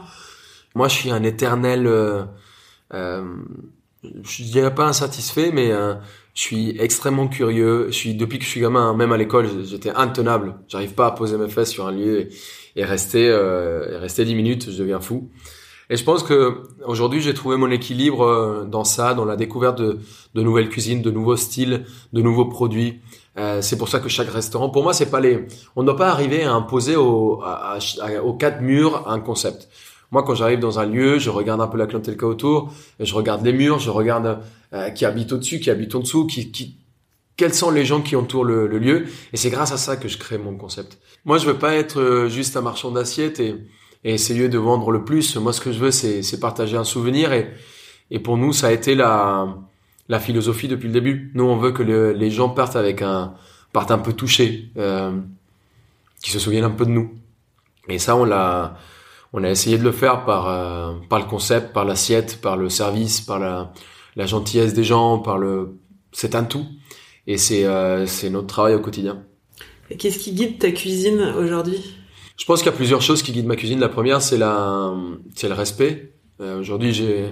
Moi je suis un éternel. Euh, euh, je dirais pas insatisfait, mais euh, je suis extrêmement curieux. Je suis depuis que je suis gamin, hein, même à l'école, j'étais intenable. J'arrive pas à poser mes fesses sur un lieu et, rester euh, et rester dix minutes, je deviens fou. Et je pense que aujourd'hui, j'ai trouvé mon équilibre euh, dans ça, dans la découverte de nouvelles cuisines, de nouveaux styles, de nouveaux produits. Euh, c'est pour ça que chaque restaurant, pour moi, c'est pas les, on ne doit pas arriver à imposer au, à, à- aux quatre murs un concept. Moi, quand j'arrive dans un lieu, je regarde un peu la clientèle qu'il y autour, je regarde les murs, je regarde euh, qui habite au-dessus, qui habite en dessous, qui, qui, quels sont les gens qui entourent le, le lieu. Et c'est grâce à ça que je crée mon concept. Moi, je veux pas être euh, juste un marchand d'assiettes et, et essayer de vendre le plus. Moi, ce que je veux, c'est, c'est partager un souvenir. Et, et pour nous, ça a été la, la philosophie depuis le début. Nous, on veut que le- les gens partent avec un, partent un peu touchés, euh, qui se souviennent un peu de nous. Et ça, on l'a, on a essayé de le faire par, euh, par le concept, par l'assiette, par le service, par la, la gentillesse des gens, par le, c'est un tout. Et c'est, euh, c'est notre travail au quotidien. Et Qu'est-ce qui guide ta cuisine aujourd'hui? Je pense qu'il y a plusieurs choses qui guident ma cuisine. La première, c'est la, c'est le respect. Euh, aujourd'hui, j'ai,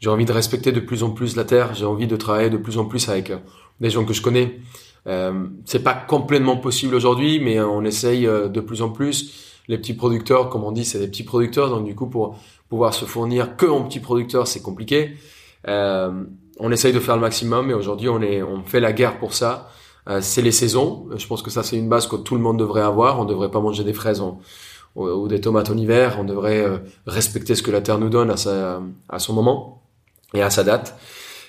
j'ai envie de respecter de plus en plus la terre. J'ai envie de travailler de plus en plus avec euh, des gens que je connais. Euh, c'est pas complètement possible aujourd'hui, mais on essaye euh, de plus en plus. Les petits producteurs, comme on dit, c'est des petits producteurs. Donc du coup, pour pouvoir se fournir que en petits producteurs, c'est compliqué. Euh, on essaye de faire le maximum, et aujourd'hui, on est, on fait la guerre pour ça. Euh, c'est les saisons. Je pense que ça, c'est une base que tout le monde devrait avoir. On devrait pas manger des fraises ou, ou des tomates en hiver. On devrait euh, respecter ce que la terre nous donne à, sa, à son moment et à sa date.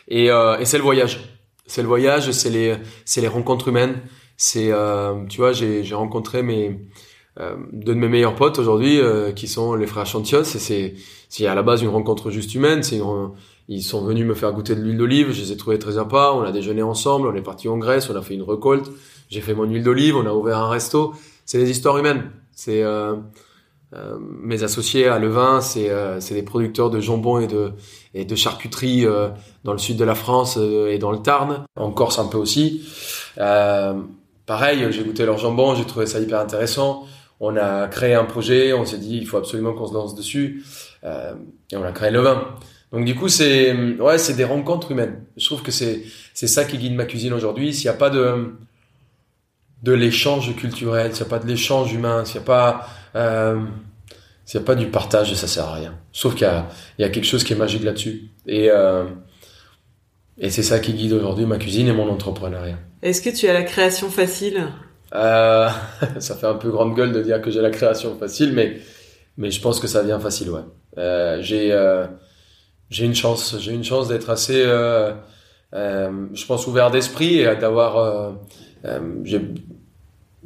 Et, euh, et c'est le voyage. C'est le voyage, c'est les, c'est les rencontres humaines. C'est, euh, tu vois, j'ai, j'ai rencontré mes euh, deux de mes meilleurs potes aujourd'hui, euh, qui sont les frères Chantios. Et c'est, c'est à la base une rencontre juste humaine. C'est une- ils sont venus me faire goûter de l'huile d'olive. Je les ai trouvés très sympas. On a déjeuné ensemble. On est parti en Grèce. On a fait une récolte. J'ai fait mon huile d'olive. On a ouvert un resto. C'est des histoires humaines. C'est, euh, euh, mes associés à Levin, c'est euh, des producteurs de jambon et de et de charcuterie euh, dans le sud de la France et dans le Tarn, en Corse un peu aussi. pareil, j'ai goûté leur jambon, j'ai trouvé ça hyper intéressant. On a créé un projet, on s'est dit il faut absolument qu'on se lance dessus et on a créé Levin. Donc du coup c'est ouais c'est des rencontres humaines. Je trouve que c'est c'est ça qui guide ma cuisine aujourd'hui. S'il n'y a pas de de l'échange culturel, s'il n'y a pas de l'échange humain, s'il n'y a pas euh, s'il n'y a pas du partage, ça sert à rien. Sauf qu'il y a, il y a quelque chose qui est magique là-dessus. Et, euh, et c'est ça qui guide aujourd'hui ma cuisine et mon entrepreneuriat. Est-ce que tu as la création facile? Euh, Ça fait un peu grande gueule de dire que j'ai la création facile, mais, mais je pense que ça vient facile, ouais. Euh, j'ai, j'ai une chance, j'ai une chance d'être assez, je pense, ouvert d'esprit et d'avoir, j'ai,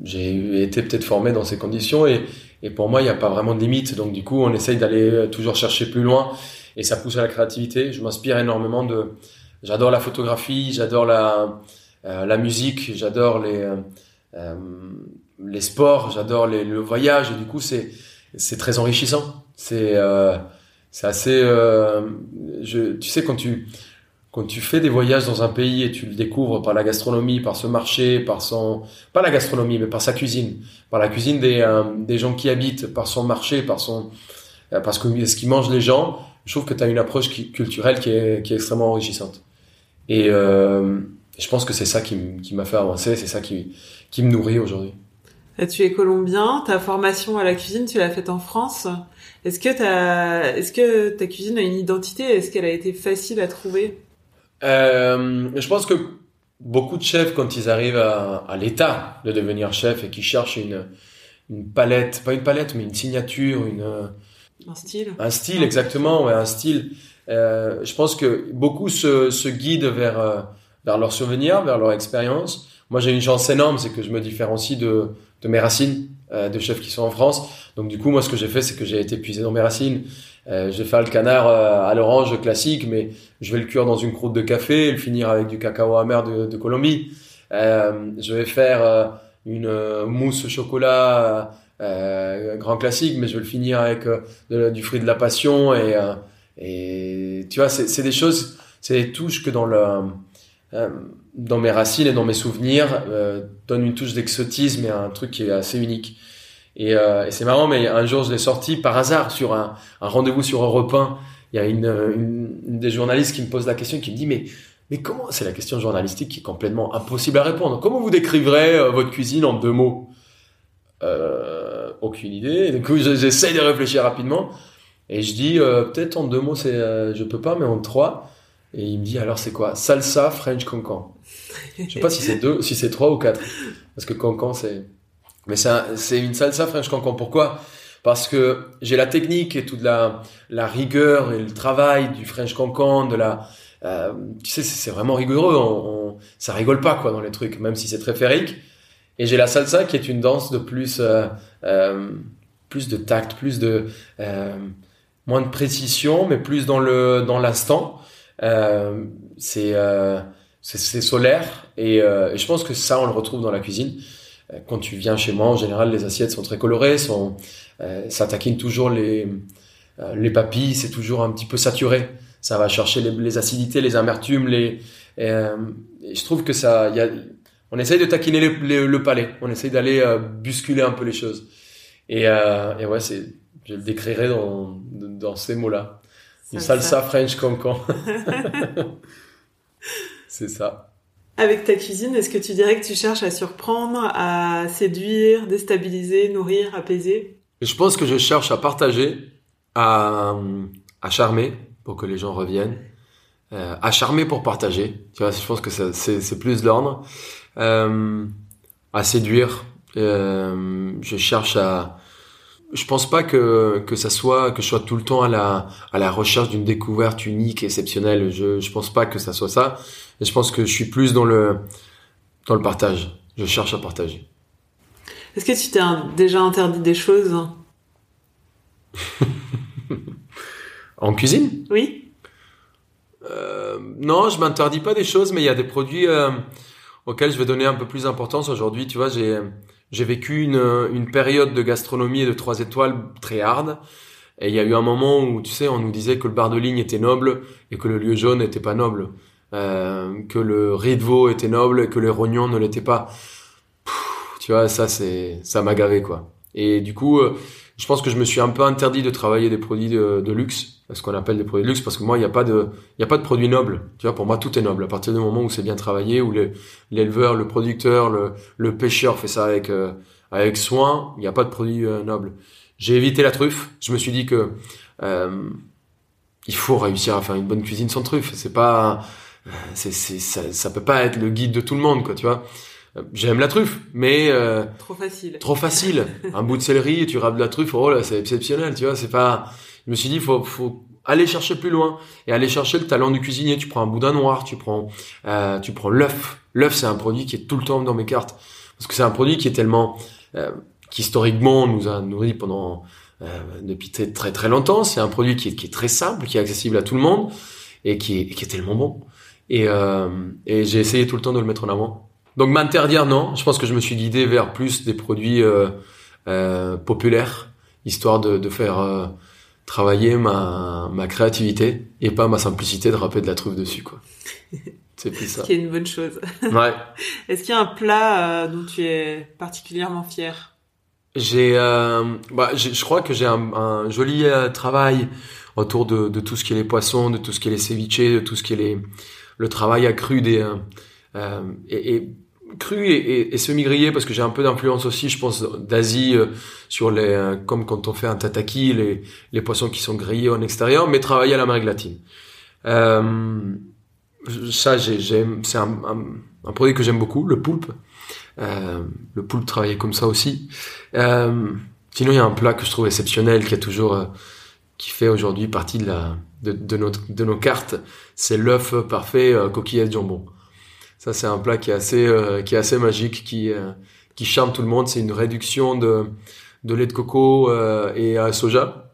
j'ai été peut-être formé dans ces conditions et, et pour moi, il n'y a pas vraiment de limite. Donc du coup, on essaye d'aller euh, toujours chercher plus loin et ça pousse à la créativité. Je m'inspire énormément de. J'adore la photographie, j'adore la euh, la musique, j'adore les euh, les sports, j'adore le voyage et du coup c'est c'est très enrichissant. C'est c'est assez. je, tu sais quand tu quand tu fais des voyages dans un pays et tu le découvres par la gastronomie, par ce marché, par son, pas la gastronomie, mais par sa cuisine, par la cuisine des, euh, des gens qui habitent, par son marché, par son, euh, parce que ce qui mangent les gens, je trouve que tu as une approche culturelle qui est, qui est extrêmement enrichissante. Et euh, je pense que c'est ça qui, m'a fait avancer, c'est ça qui, qui me nourrit aujourd'hui. Tu es colombien, ta formation à la cuisine, tu l'as faite en France. Est-ce que, est-ce que ta cuisine a une identité? Est-ce qu'elle a été facile à trouver? Euh, je pense que beaucoup de chefs, quand ils arrivent à, à l'état de devenir chef et qui cherchent une, une palette, pas une palette, mais une signature, une un style, un style exactement, ouais, un style. Euh, je pense que beaucoup se, se guident vers euh, vers leurs souvenirs, vers leur expérience. Moi, j'ai une chance énorme, c'est que je me différencie de de mes racines euh, de chefs qui sont en France. Donc du coup, moi, ce que j'ai fait, c'est que j'ai été puisé dans mes racines. Euh, je vais faire le canard euh, à l'orange classique, mais je vais le cuire dans une croûte de café et le finir avec du cacao amer de, de Colombie. Euh, je vais faire euh, une mousse au chocolat grand classique, mais je vais le finir avec du fruit de la passion et, et tu vois, c'est des choses, c'est des touches que dans le dans mes racines et dans mes souvenirs euh, donne une touche d'exotisme et un truc qui est assez unique. Et, euh, et c'est marrant, mais un jour je l'ai sorti par hasard sur un, rendez-vous sur Europe 1. Il y a une, une, des journalistes qui me pose la question, qui me dit mais mais comment c'est la question journalistique qui est complètement impossible à répondre. Comment vous décrivrez euh, votre cuisine en deux mots? Euh, Aucune idée. du coup, j'essaie de réfléchir rapidement et je dis euh, peut-être en deux mots, c'est je peux pas, mais en trois. Et il me dit alors c'est quoi? Salsa French Cancan. Je sais pas si c'est deux, si c'est trois ou quatre, parce que Cancan c'est mais c'est une salsa French cancan. Pourquoi? Parce que j'ai la technique et toute la, la rigueur et le travail du French cancan, de la, euh, tu sais, c'est vraiment rigoureux. On, ça rigole pas quoi dans les trucs, même si c'est très férique. Et j'ai la salsa qui est une danse de plus, euh, euh, plus de tact, plus de moins de précision, mais plus dans le dans l'instant. C'est c'est solaire et, et je pense que ça on le retrouve dans la cuisine. Euh, quand tu viens chez moi, en général, les assiettes sont très colorées, sont, euh, ça taquine toujours les, euh, les papilles, c'est toujours un petit peu saturé. Ça va chercher les, acidités, les amertumes, les. je trouve que ça, y a, on essaye de taquiner le palais, on essaye d'aller bousculer un peu les choses. Et, et ouais, c'est, je le décrirai dans, dans ces mots-là. Une salsa French cancan. c'est ça. Avec ta cuisine, est-ce que tu dirais que tu cherches à surprendre, à séduire, déstabiliser, nourrir, apaiser? Je pense que je cherche à partager, à, à charmer pour que les gens reviennent, euh, à charmer pour partager. Tu vois, je pense que c'est plus l'ordre. Euh, à séduire. Euh, je cherche à. Je pense pas que que ça soit que je sois tout le temps à la à la recherche d'une découverte unique, exceptionnelle. Je je pense pas que ça soit ça. Et je pense que je suis plus dans le, dans le partage. Je cherche à partager. Est-ce que tu t'es déjà interdit des choses En cuisine? Oui. Euh, non, je m'interdis pas des choses, mais il y a des produits euh, auxquels je vais donner un peu plus d'importance aujourd'hui. Tu vois, j'ai j'ai vécu une, une période de gastronomie et de trois étoiles très hard. Et il y a eu un moment où, tu sais, on nous disait que le bar de ligne était noble et que le lieu jaune n'était pas noble. Euh, que le riz de veau était noble et que les rognons ne l'étaient pas. tu vois, ça, c'est, ça m'a gavé, quoi. Et du coup, euh, je pense que je me suis un peu interdit de travailler des produits de, de luxe, ce qu'on appelle des produits de luxe, parce que moi, il n'y a pas de, il y a pas de produit noble. Tu vois, pour moi, tout est noble. À partir du moment où c'est bien travaillé, où l'éleveur, le, producteur, le, le pêcheur fait ça avec, euh, avec soin, il n'y a pas de produit euh, noble. J'ai évité la truffe. Je me suis dit que euh, il faut réussir à faire une bonne cuisine sans truffe. C'est pas, c'est, c'est, ça, ça peut pas être le guide de tout le monde, quoi. Tu vois. J'aime la truffe, mais euh, trop facile. Trop facile. Un bout de céleri et tu râpes de la truffe, oh là, c'est exceptionnel, tu vois. C'est pas. Je me suis dit, faut, faut aller chercher plus loin et aller chercher le talent du cuisinier. Tu prends un boudin noir, tu prends, euh, tu prends l'œuf. L'œuf, c'est un produit qui est tout le temps dans mes cartes parce que c'est un produit qui est tellement, euh, qui historiquement nous a nourri pendant euh, depuis très, très très longtemps. C'est un produit qui est, qui est très simple, qui est accessible à tout le monde et qui est, qui est tellement bon. Et, euh, et j'ai essayé tout le temps de le mettre en avant. Donc m'interdire, non. Je pense que je me suis guidé vers plus des produits euh, euh, populaires, histoire de, de faire euh, travailler ma, ma créativité et pas ma simplicité de râper de la truffe dessus, quoi. C'est plus ça. Ce qui est une bonne chose. Ouais. Est-ce qu'il y a un plat euh, dont tu es particulièrement fier? J'ai, euh, bah, je crois que j'ai un, un joli euh, travail autour de, de tout ce qui est les poissons, de tout ce qui est les ceviches, de tout ce qui est les, le travail accru des euh, et, et cru et, et, et semi-grillé parce que j'ai un peu d'influence aussi, je pense, d'Asie euh, sur les, euh, comme quand on fait un tataki, les, les poissons qui sont grillés en extérieur, mais travaillé à l'Amérique latine. Euh, ça, j'ai, j'aime, c'est un, un, un produit que j'aime beaucoup, le poulpe. Euh, le poulpe travaillé comme ça aussi. Sinon, il y a un plat que je trouve exceptionnel, qui a toujours, qui fait aujourd'hui partie de la, de, de, notre, de nos cartes. C'est l'œuf parfait euh, coquillette jambon. Ça, c'est un plat qui est assez, euh, qui est assez magique, qui, euh, qui charme tout le monde. C'est une réduction de, de lait de coco euh, et à soja.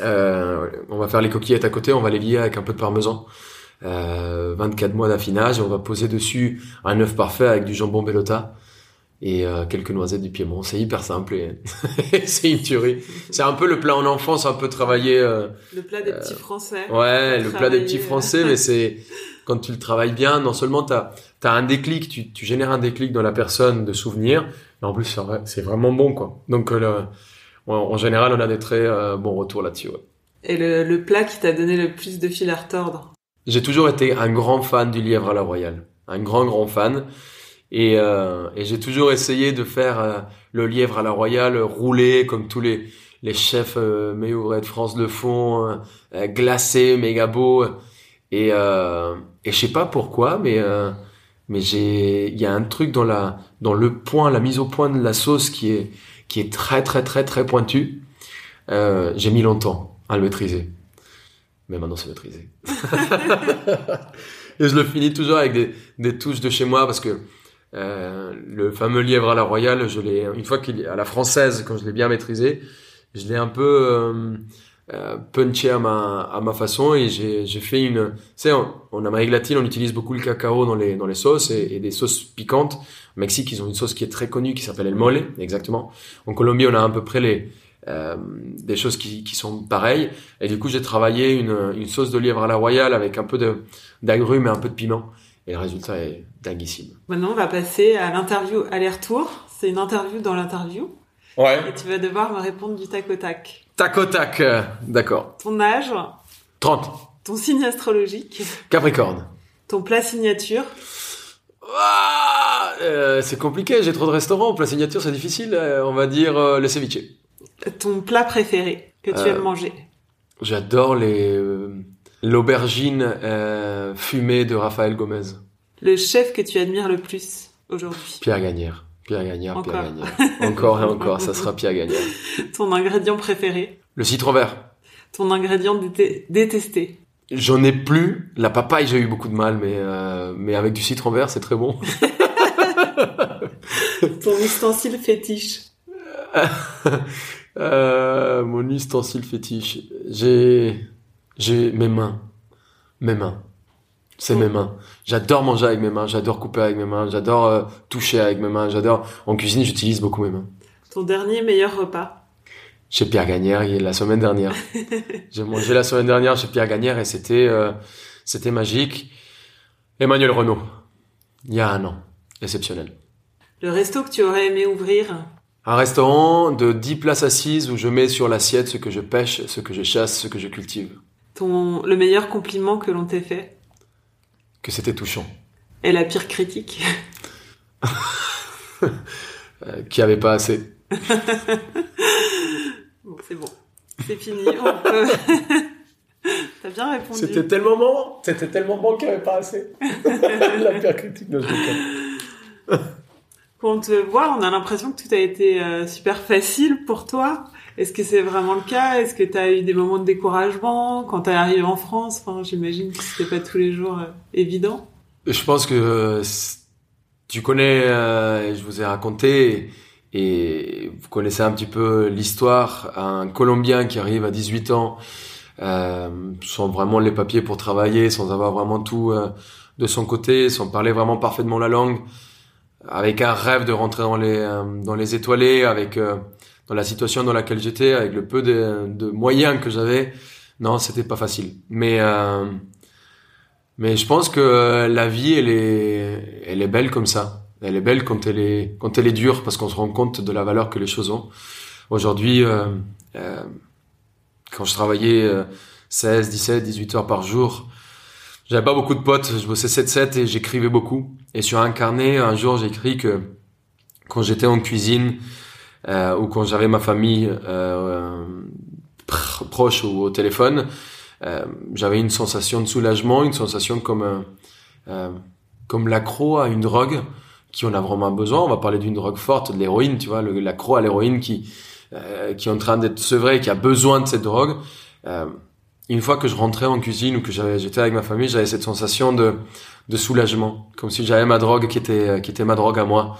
Euh, on va faire les coquillettes à côté, on va les lier avec un peu de parmesan. Euh, 24 mois d'affinage, et on va poser dessus un œuf parfait avec du jambon bellota et euh, quelques noisettes du Piémont. C'est hyper simple et c'est une tuerie. C'est un peu le plat en enfance, un peu travaillé. euh, Le plat des petits Français. Ouais, le plat des petits français, mais c'est quand tu le travailles bien, non seulement t'as as un déclic, tu, tu génères un déclic dans la personne de souvenir, mais en plus c'est vrai- c'est vraiment bon quoi. Donc euh, le- en, général, on a des très euh, bons retours là-dessus. ouais. Et le, le plat qui t'a donné le plus de fil à retordre? J'ai toujours été un grand fan du lièvre à la royale, un grand grand fan, et, euh, et j'ai toujours essayé de faire euh, le lièvre à la royale roulé comme tous les les chefs euh, meilleurs ouvriers de France le font, euh, euh, glacé, méga beau. Et euh, et je sais pas pourquoi, mais euh, mais j'ai il y a un truc dans la dans le point, la mise au point de la sauce qui est qui est très très très très pointu. Euh, j'ai mis longtemps à le maîtriser, mais maintenant c'est maîtrisé. Et je le finis toujours avec des, des touches de chez moi parce que euh, le fameux lièvre à la royale, je l'ai une fois qu'il est à la française quand je l'ai bien maîtrisé, je l'ai un peu euh, punché à ma à ma façon et j'ai fait une, tu sais, en, en Amérique latine, on utilise beaucoup le cacao dans les dans les sauces et, des sauces piquantes. Au Mexique, ils ont une sauce qui est très connue qui s'appelle el mole, exactement. En Colombie, on a à peu près les euh, des choses qui, qui sont pareilles. Et du coup, j'ai travaillé une, une sauce de lièvre à la royale avec un peu d'agrumes et un peu de piment. Et le résultat est dinguissime. Maintenant, on va passer à l'interview aller-retour. C'est une interview dans l'interview. Ouais. Et tu vas devoir me répondre du tac au tac. Tac au tac. euh, D'accord. Ton âge, 30. ton signe astrologique, Capricorne. ton plat signature, Ah, euh, c'est compliqué, j'ai trop de restaurants. Plat signature, c'est difficile. euh, on va dire le ceviche. ton plat préféré que tu aimes manger. J'adore les l'aubergine fumée de Raphaël Gomez. Le chef que tu admires le plus aujourd'hui. Pierre Gagnère. Pierre Pierre Encore. Gagnère. Encore et encore, ça sera Pierre Gagnère. Ton ingrédient préféré. Le citron vert. Ton ingrédient déte- détesté. J'en ai plus. La papaye, j'ai eu beaucoup de mal, mais euh, mais avec du citron vert, c'est très bon. Ton ustensile fétiche. Euh, mon ustensile fétiche. J'ai j'ai mes mains, mes mains. C'est mes mains. J'adore manger avec mes mains, j'adore couper avec mes mains, j'adore euh, toucher avec mes mains, j'adore. En cuisine, j'utilise beaucoup mes mains. Ton dernier meilleur repas? Chez Pierre Gagnère, la semaine dernière. J'ai mangé la semaine dernière chez Pierre Gagnère et c'était euh, c'était magique. Emmanuel Renault, il y a un an, exceptionnel. Le resto que tu aurais aimé ouvrir? Un restaurant de 10 places assises où je mets sur l'assiette ce que je pêche, ce que je chasse, ce que je cultive. Ton le meilleur compliment que l'on t'ait fait? Que c'était touchant. Et la pire critique? Euh, qui avait pas assez. Bon, c'est bon. C'est fini. On peut... T'as bien répondu. C'était tellement bon, c'était tellement bon qu'il n'y avait pas assez. la pire critique, je déconne. Quand on te voit, on a l'impression que tout a été euh, super facile pour toi. Est-ce que c'est vraiment le cas? Est-ce que tu as eu des moments de découragement quand tu es arrivé en France? Enfin, j'imagine que c'était pas tous les jours euh, évident. Je pense que euh, tu connais, euh, je vous ai raconté, et vous connaissez un petit peu l'histoire, un Colombien qui arrive à 18 ans, euh, sans vraiment les papiers pour travailler, sans avoir vraiment tout euh, de son côté, sans parler vraiment parfaitement la langue, avec un rêve de rentrer dans les euh, dans les étoilés, avec dans la situation dans laquelle j'étais, avec le peu de, moyens que j'avais. Non, c'était pas facile. Mais euh, mais je pense que la vie, elle est, elle est belle comme ça. Elle est belle quand elle est, quand elle est dure, parce qu'on se rend compte de la valeur que les choses ont. Aujourd'hui, euh, euh, quand je travaillais euh, 16, 17, 18 heures par jour, j'avais pas beaucoup de potes. Je bossais 7-7 et j'écrivais beaucoup. Et sur un carnet, un jour, j'ai écrit que quand j'étais en cuisine euh, ou quand j'avais ma famille euh, pr- proche ou au téléphone, euh, j'avais une sensation de soulagement, une sensation comme euh, comme l'accro à une drogue qui en a vraiment besoin. On va parler d'une drogue forte, de l'héroïne, tu vois, l'accro à l'héroïne qui euh, qui est en train d'être sevré, qui a besoin de cette drogue. Une fois que je rentrais en cuisine ou que j'étais avec ma famille, j'avais cette sensation de de soulagement, comme si j'avais ma drogue qui était qui était ma drogue à moi,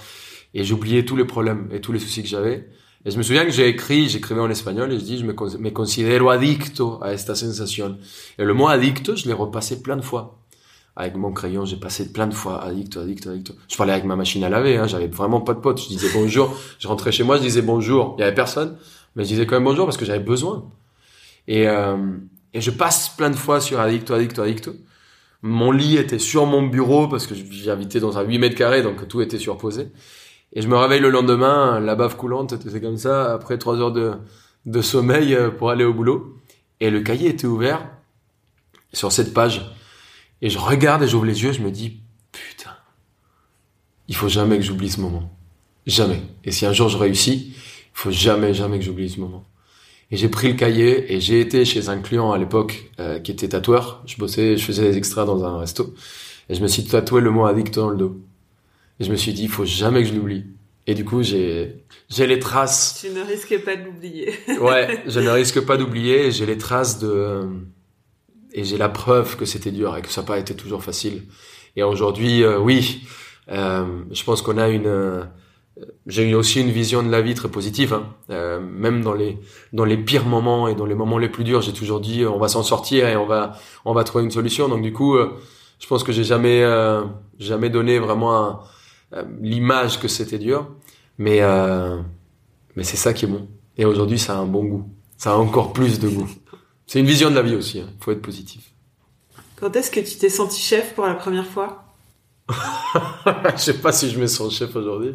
et j'oubliais tous les problèmes et tous les soucis que j'avais. Et je me souviens que j'ai écrit, j'écrivais en espagnol et je dis, je me, me considero adicto a esta sensación. Et le mot adicto, je l'ai repassé plein de fois. Avec mon crayon, j'ai passé plein de fois adicto, adicto, adicto. Je parlais avec ma machine à laver, hein, j'avais vraiment pas de potes. Je disais bonjour, je rentrais chez moi, je disais bonjour. Il y avait personne, mais je disais quand même bonjour parce que j'avais besoin. Et, euh, et je passe plein de fois sur adicto, adicto, adicto. Mon lit était sur mon bureau parce que j'habitais dans un 8 mètres carrés, donc tout était surposé. Et je me réveille le lendemain, la bave coulante, c'est comme ça, après trois heures de, de sommeil euh, pour aller au boulot. Et le cahier était ouvert sur cette page. Et je regarde et j'ouvre les yeux, je me dis, putain, il faut jamais que j'oublie ce moment. Jamais. Et si un jour je réussis, il faut jamais, jamais que j'oublie ce moment. Et j'ai pris le cahier et j'ai été chez un client à l'époque euh, qui était tatoueur. Je bossais, je faisais des extras dans un resto. Et je me suis tatoué le mot addict dans le dos. Et je me suis dit, il faut jamais que je l'oublie. Et du coup, j'ai, j'ai les traces. Tu ne risques pas de l'oublier. Ouais, je ne risque pas d'oublier. J'ai les traces de, et j'ai la preuve que c'était dur et que ça n'a pas été toujours facile. Et aujourd'hui, euh, oui, euh, je pense qu'on a une, euh, j'ai eu aussi une vision de la vie très positive. Hein. Euh, même dans les dans les pires moments et dans les moments les plus durs, j'ai toujours dit euh, on va s'en sortir et on va on va trouver une solution. Donc du coup, euh, je pense que j'ai jamais euh, jamais donné vraiment un- euh, l'image que c'était dur, mais euh, mais c'est ça qui est bon. Et aujourd'hui, ça a un bon goût. Ça a encore plus de goût. C'est une vision de la vie aussi. Il faut être positif. Quand est-ce que tu t'es senti chef pour la première fois? Je sais pas si je me sens chef aujourd'hui.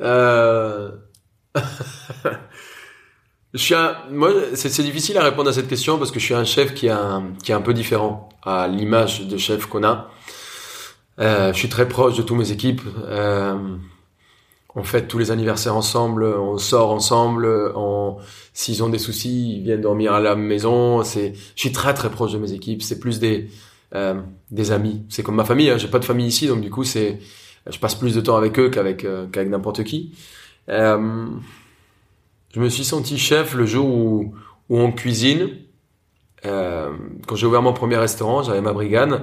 Euh... je suis un... Moi, c'est difficile à répondre à cette question parce que je suis un chef qui, a un... qui est un peu différent à l'image de chef qu'on a. Euh, je suis très proche de toutes mes équipes. Euh... On fête tous les anniversaires ensemble, on sort ensemble. On... S'ils ont des soucis, ils viennent dormir à la maison. C'est, je suis très très proche de mes équipes. C'est plus des euh, des amis. C'est comme ma famille. Hein. J'ai pas de famille ici, donc du coup, c'est, je passe plus de temps avec eux qu'avec euh, qu'avec n'importe qui. Euh, je me suis senti chef le jour où où on cuisine. Euh, quand j'ai ouvert mon premier restaurant, j'avais ma brigade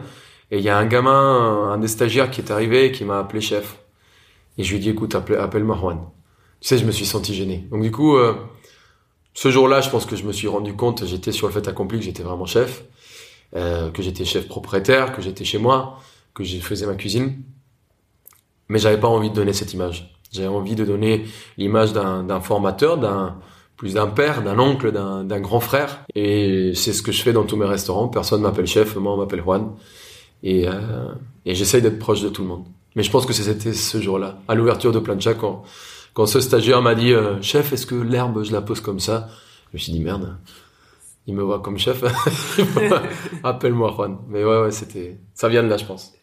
et il y a un gamin, un des stagiaires qui est arrivé qui m'a appelé chef. Et je lui ai dit, écoute, appelle- appelle-moi Juan. Tu sais, je me suis senti gêné. Donc du coup, euh, ce jour-là, je pense que je me suis rendu compte, j'étais sur le fait accompli que j'étais vraiment chef. euh, que j'étais chef propriétaire, que j'étais chez moi, que je faisais ma cuisine. Mais j'avais pas envie de donner cette image. J'avais envie de donner l'image d'un formateur, d'un plus d'un père, d'un oncle, d'un grand frère. Et c'est ce que je fais dans tous mes restaurants. Personne m'appelle chef, moi on m'appelle Juan. Et, euh, et j'essaye d'être proche de tout le monde. Mais je pense que c'était ce jour-là, à l'ouverture de Plancha, quand, quand ce stagiaire m'a dit euh, Chef, est-ce que l'herbe, je la pose comme ça ?» Je me suis dit « Merde, il me voit comme chef. Appelle-moi Juan. » Mais ouais, ouais, c'était... Ça vient de là, je pense.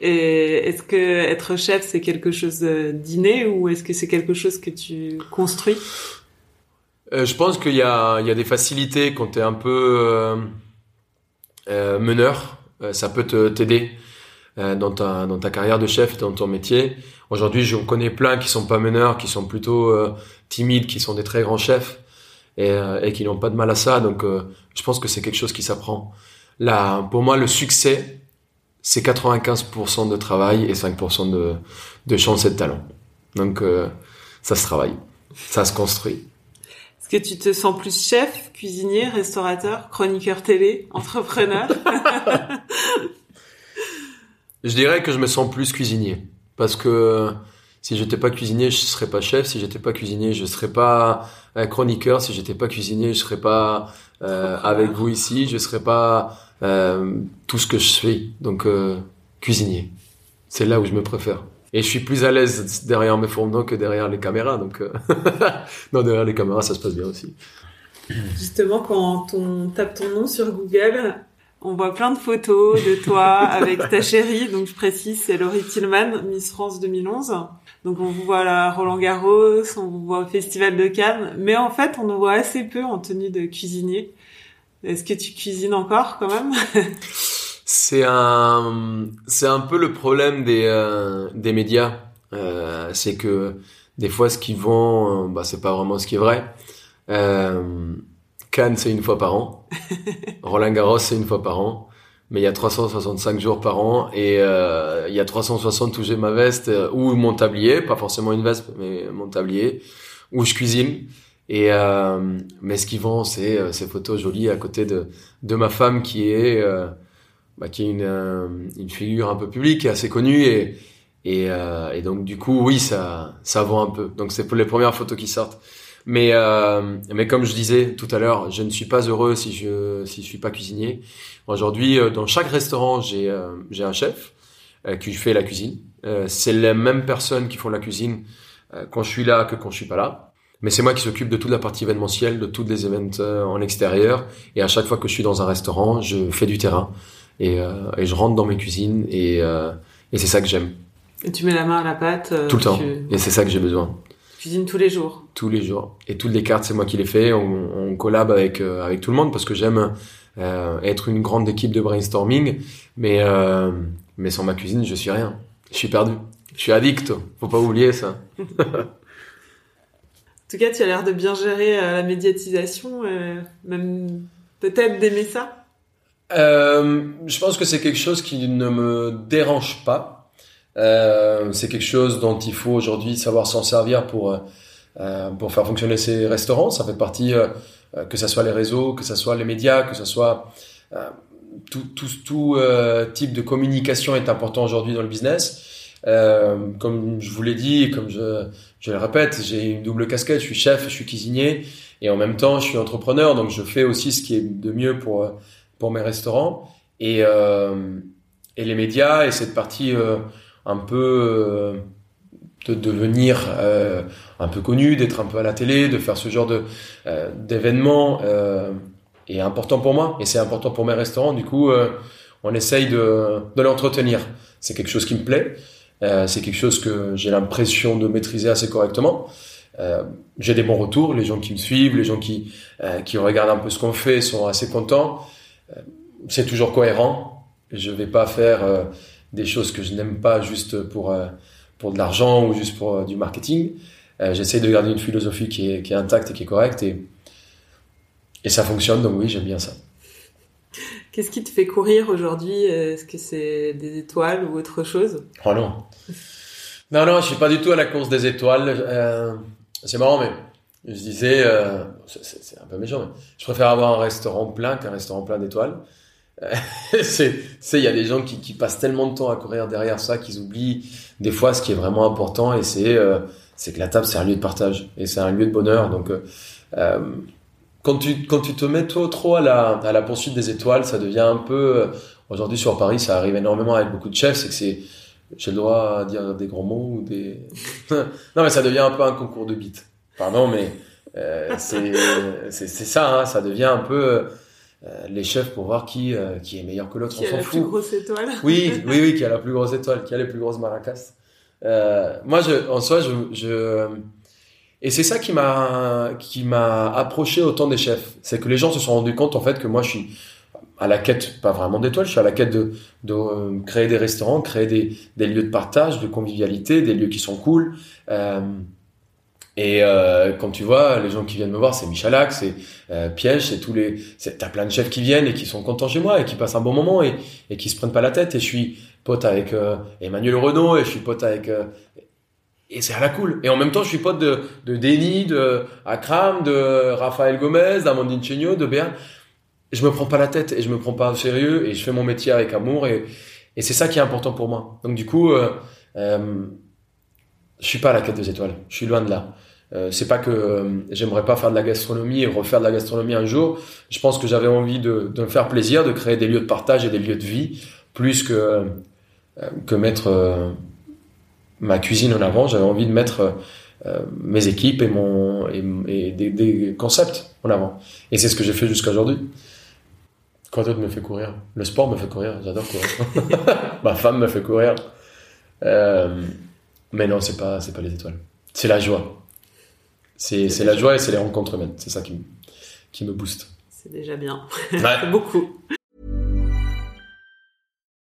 Et est-ce que être chef, c'est quelque chose d'inné ou est-ce que c'est quelque chose que tu construis? Euh, Je pense qu'il y a, il y a des facilités quand tu es un peu euh, euh, meneur. Euh, ça peut t'aider euh, dans, ta, dans ta carrière de chef, dans ton métier. Aujourd'hui, j'en connais plein qui sont pas meneurs, qui sont plutôt timides, qui sont des très grands chefs et, et qui n'ont pas de mal à ça. Donc, je pense que c'est quelque chose qui s'apprend. Là, pour moi, le succès, c'est 95% de travail et 5% de, de chance et de talent. Donc euh, ça se travaille, ça se construit. Est-ce que tu te sens plus chef, cuisinier, restaurateur, chroniqueur télé, entrepreneur Je dirais que je me sens plus cuisinier parce que si j'étais pas cuisinier, je serais pas chef. Si j'étais pas cuisinier, je serais pas chroniqueur. Si j'étais pas cuisinier, je serais pas euh, avec vous ici. Je serais pas euh, tout ce que je fais. Donc euh, cuisinier, c'est là où je me préfère. Et je suis plus à l'aise derrière mes fourneaux que derrière les caméras. Donc euh, non, derrière les caméras, ça se passe bien aussi. Justement, quand on tape ton nom sur Google, on voit plein de photos de toi avec ta chérie. Donc je précise, c'est Laurie Tillman, Miss France 2011. Donc on vous voit à Roland Garros, on vous voit au Festival de Cannes, mais en fait on nous voit assez peu en tenue de cuisinier. Est-ce que tu cuisines encore quand même? C'est un, c'est un peu le problème des euh, des médias. Euh, c'est que des fois ce qu'ils vont, euh, bah c'est pas vraiment ce qui est vrai. Euh, Cannes c'est une fois par an, Roland Garros c'est une fois par an, mais il y a 365 jours par an et euh, il y a 360 où j'ai ma veste ou mon tablier, pas forcément une veste mais mon tablier, où je cuisine. Et euh, mais ce qui vend, c'est euh, ces photos jolies à côté de de ma femme qui est euh, bah, qui est une euh, une figure un peu publique, assez connue et et, et donc du coup oui ça ça vend un peu. Donc c'est pour les premières photos qui sortent. Mais mais comme je disais tout à l'heure, je ne suis pas heureux si je si je suis pas cuisinier. Aujourd'hui, dans chaque restaurant, j'ai j'ai un chef qui fait la cuisine. c'est les mêmes personnes qui font la cuisine quand je suis là que quand je suis pas là. Mais c'est moi qui s'occupe de toute la partie événementielle, de tous les événements euh, en extérieur. Et à chaque fois que je suis dans un restaurant, je fais du terrain et, euh, et je rentre dans mes cuisines et, euh, et c'est ça que j'aime. Et tu mets la main à la pâte Tout le temps. Et c'est ça que j'ai besoin. Cuisine tous les jours. Tous les jours. Et toutes les cartes, c'est moi qui les fais. On, on collab avec avec tout le monde parce que j'aime être une grande équipe de brainstorming. Mais mais sans ma cuisine, je suis rien. Je suis perdu. Je suis addict. Faut pas oublier ça. En tout cas, tu as l'air de bien gérer euh, la médiatisation, euh, même peut-être d'aimer ça. Euh, je pense que c'est quelque chose qui ne me dérange pas. Euh, c'est quelque chose dont il faut aujourd'hui savoir s'en servir pour euh, pour faire fonctionner ces restaurants. Ça fait partie que ce soit les réseaux, que ce soit les médias, que ce soit tout tout tout type de communication est important aujourd'hui dans le business. Euh, comme je vous l'ai dit comme je, je le répète, j'ai une double casquette. Je suis chef, je suis cuisinier et en même temps, je suis entrepreneur. Donc, je fais aussi ce qui est de mieux pour pour mes restaurants et euh, et les médias et cette partie euh, un peu euh, de devenir un peu connu, d'être un peu à la télé, de faire ce genre de d'événements est important pour moi et c'est important pour mes restaurants. Du coup, on essaye de de l'entretenir. C'est quelque chose qui me plaît. C'est quelque chose que j'ai l'impression de maîtriser assez correctement. J'ai des bons retours, les gens qui me suivent, les gens qui qui regardent un peu ce qu'on fait sont assez contents. Euh, c'est toujours cohérent. Je vais pas faire euh, des choses que je n'aime pas juste pour pour de l'argent ou juste pour du marketing. J'essaie de garder une philosophie qui est qui est intacte et qui est correcte et et ça fonctionne. Donc oui, j'aime bien ça. Qu'est-ce qui te fait courir aujourd'hui? Est-ce que c'est des étoiles ou autre chose? Oh non. Non, non, je suis pas du tout à la course des étoiles. Euh, c'est marrant, mais je disais, euh, c'est un peu méchant, mais je préfère avoir un restaurant plein qu'un restaurant plein d'étoiles. c'est, il y a des gens qui, qui, passent tellement de temps à courir derrière ça qu'ils oublient des fois ce qui est vraiment important et c'est, euh, c'est que la table c'est un lieu de partage et c'est un lieu de bonheur. Donc, euh, euh, quand tu, quand tu te mets trop, trop à la, à la poursuite des étoiles, ça devient un peu, aujourd'hui sur Paris, ça arrive énormément avec beaucoup de chefs, c'est que c'est, j'ai le droit à dire des grands mots ou des, non mais ça devient un peu un concours de beats. Pardon, mais, c'est, c'est, ça, hein, ça devient un peu, euh, les chefs pour voir qui euh, qui est meilleur que l'autre. Qui a la plus grosse étoile. Oui, oui, oui, qui a la plus grosse étoile, qui a les plus grosses maracas. Euh, moi, je, en soi, je, je et c'est ça qui m'a qui m'a approché autant des chefs, c'est que les gens se sont rendus compte en fait que moi, je suis à la quête, pas vraiment d'étoiles, je suis à la quête de, de créer des restaurants, créer des, des lieux de partage, de convivialité, des lieux qui sont cool. Euh, et euh, quand tu vois, les gens qui viennent me voir, c'est Michalak, c'est euh, Piège, c'est tous les, t'as plein de chefs qui viennent et qui sont contents chez moi et qui passent un bon moment et, et qui se prennent pas la tête. Et je suis pote avec euh, Emmanuel Renault et je suis pote avec euh, et c'est à la cool. Et en même temps, je suis pote de de Denis, de Akram, de Raphaël Gomez, d'Amandine Chenio, de Béa. Je me prends pas la tête et je me prends pas au sérieux et je fais mon métier avec amour et et c'est ça qui est important pour moi. Donc du coup. Euh, je suis pas à la quête des étoiles. Je suis loin de là. Euh, c'est pas que euh, j'aimerais pas faire de la gastronomie et refaire de la gastronomie un jour. Je pense que j'avais envie de, me faire plaisir, de créer des lieux de partage et des lieux de vie, plus que euh, que mettre euh, ma cuisine en avant. J'avais envie de mettre mes équipes et mon et, des, concepts en avant. Et c'est ce que j'ai fait jusqu'à aujourd'hui. Quoi d'autre me fait courir? Le sport me fait courir. J'adore courir. ma femme me fait courir. Mais non, c'est pas, c'est pas les étoiles. C'est la joie. C'est, c'est la joie et c'est les rencontres humaines. C'est ça qui me, qui me booste. C'est déjà bien. Ouais. Beaucoup.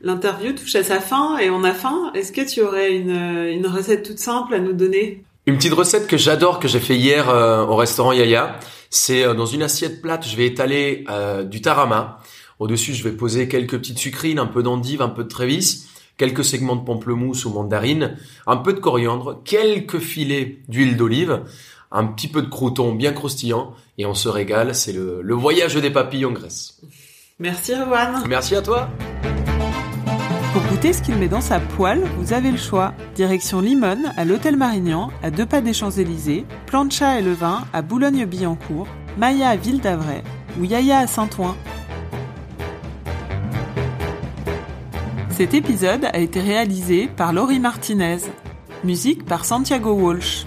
L'interview touche à sa fin et on a faim. Est-ce que tu aurais une, une, recette toute simple à nous donner? Une petite recette que j'adore, que j'ai fait hier euh, au restaurant Yaya. C'est euh, dans une assiette plate, je vais étaler euh, du tarama. Au-dessus, je vais poser quelques petites sucrines, un peu d'endive, un peu de trévis, quelques segments de pamplemousse ou mandarine, un peu de coriandre, quelques filets d'huile d'olive, un petit peu de crouton bien croustillant et on se régale. C'est le, le voyage des papilles en Grèce. Merci Rowan. Merci à toi. Pour goûter ce qu'il met dans sa poêle, vous avez le choix. Direction Limone, à l'Hôtel Marignan, à deux pas des Champs-Élysées, Plancha et Levin, à Boulogne-Billancourt, Maya à Ville d'Avray ou Yaya à Saint-Ouen. Cet épisode a été réalisé par Laurie Martinez. Musique par Santiago Walsh.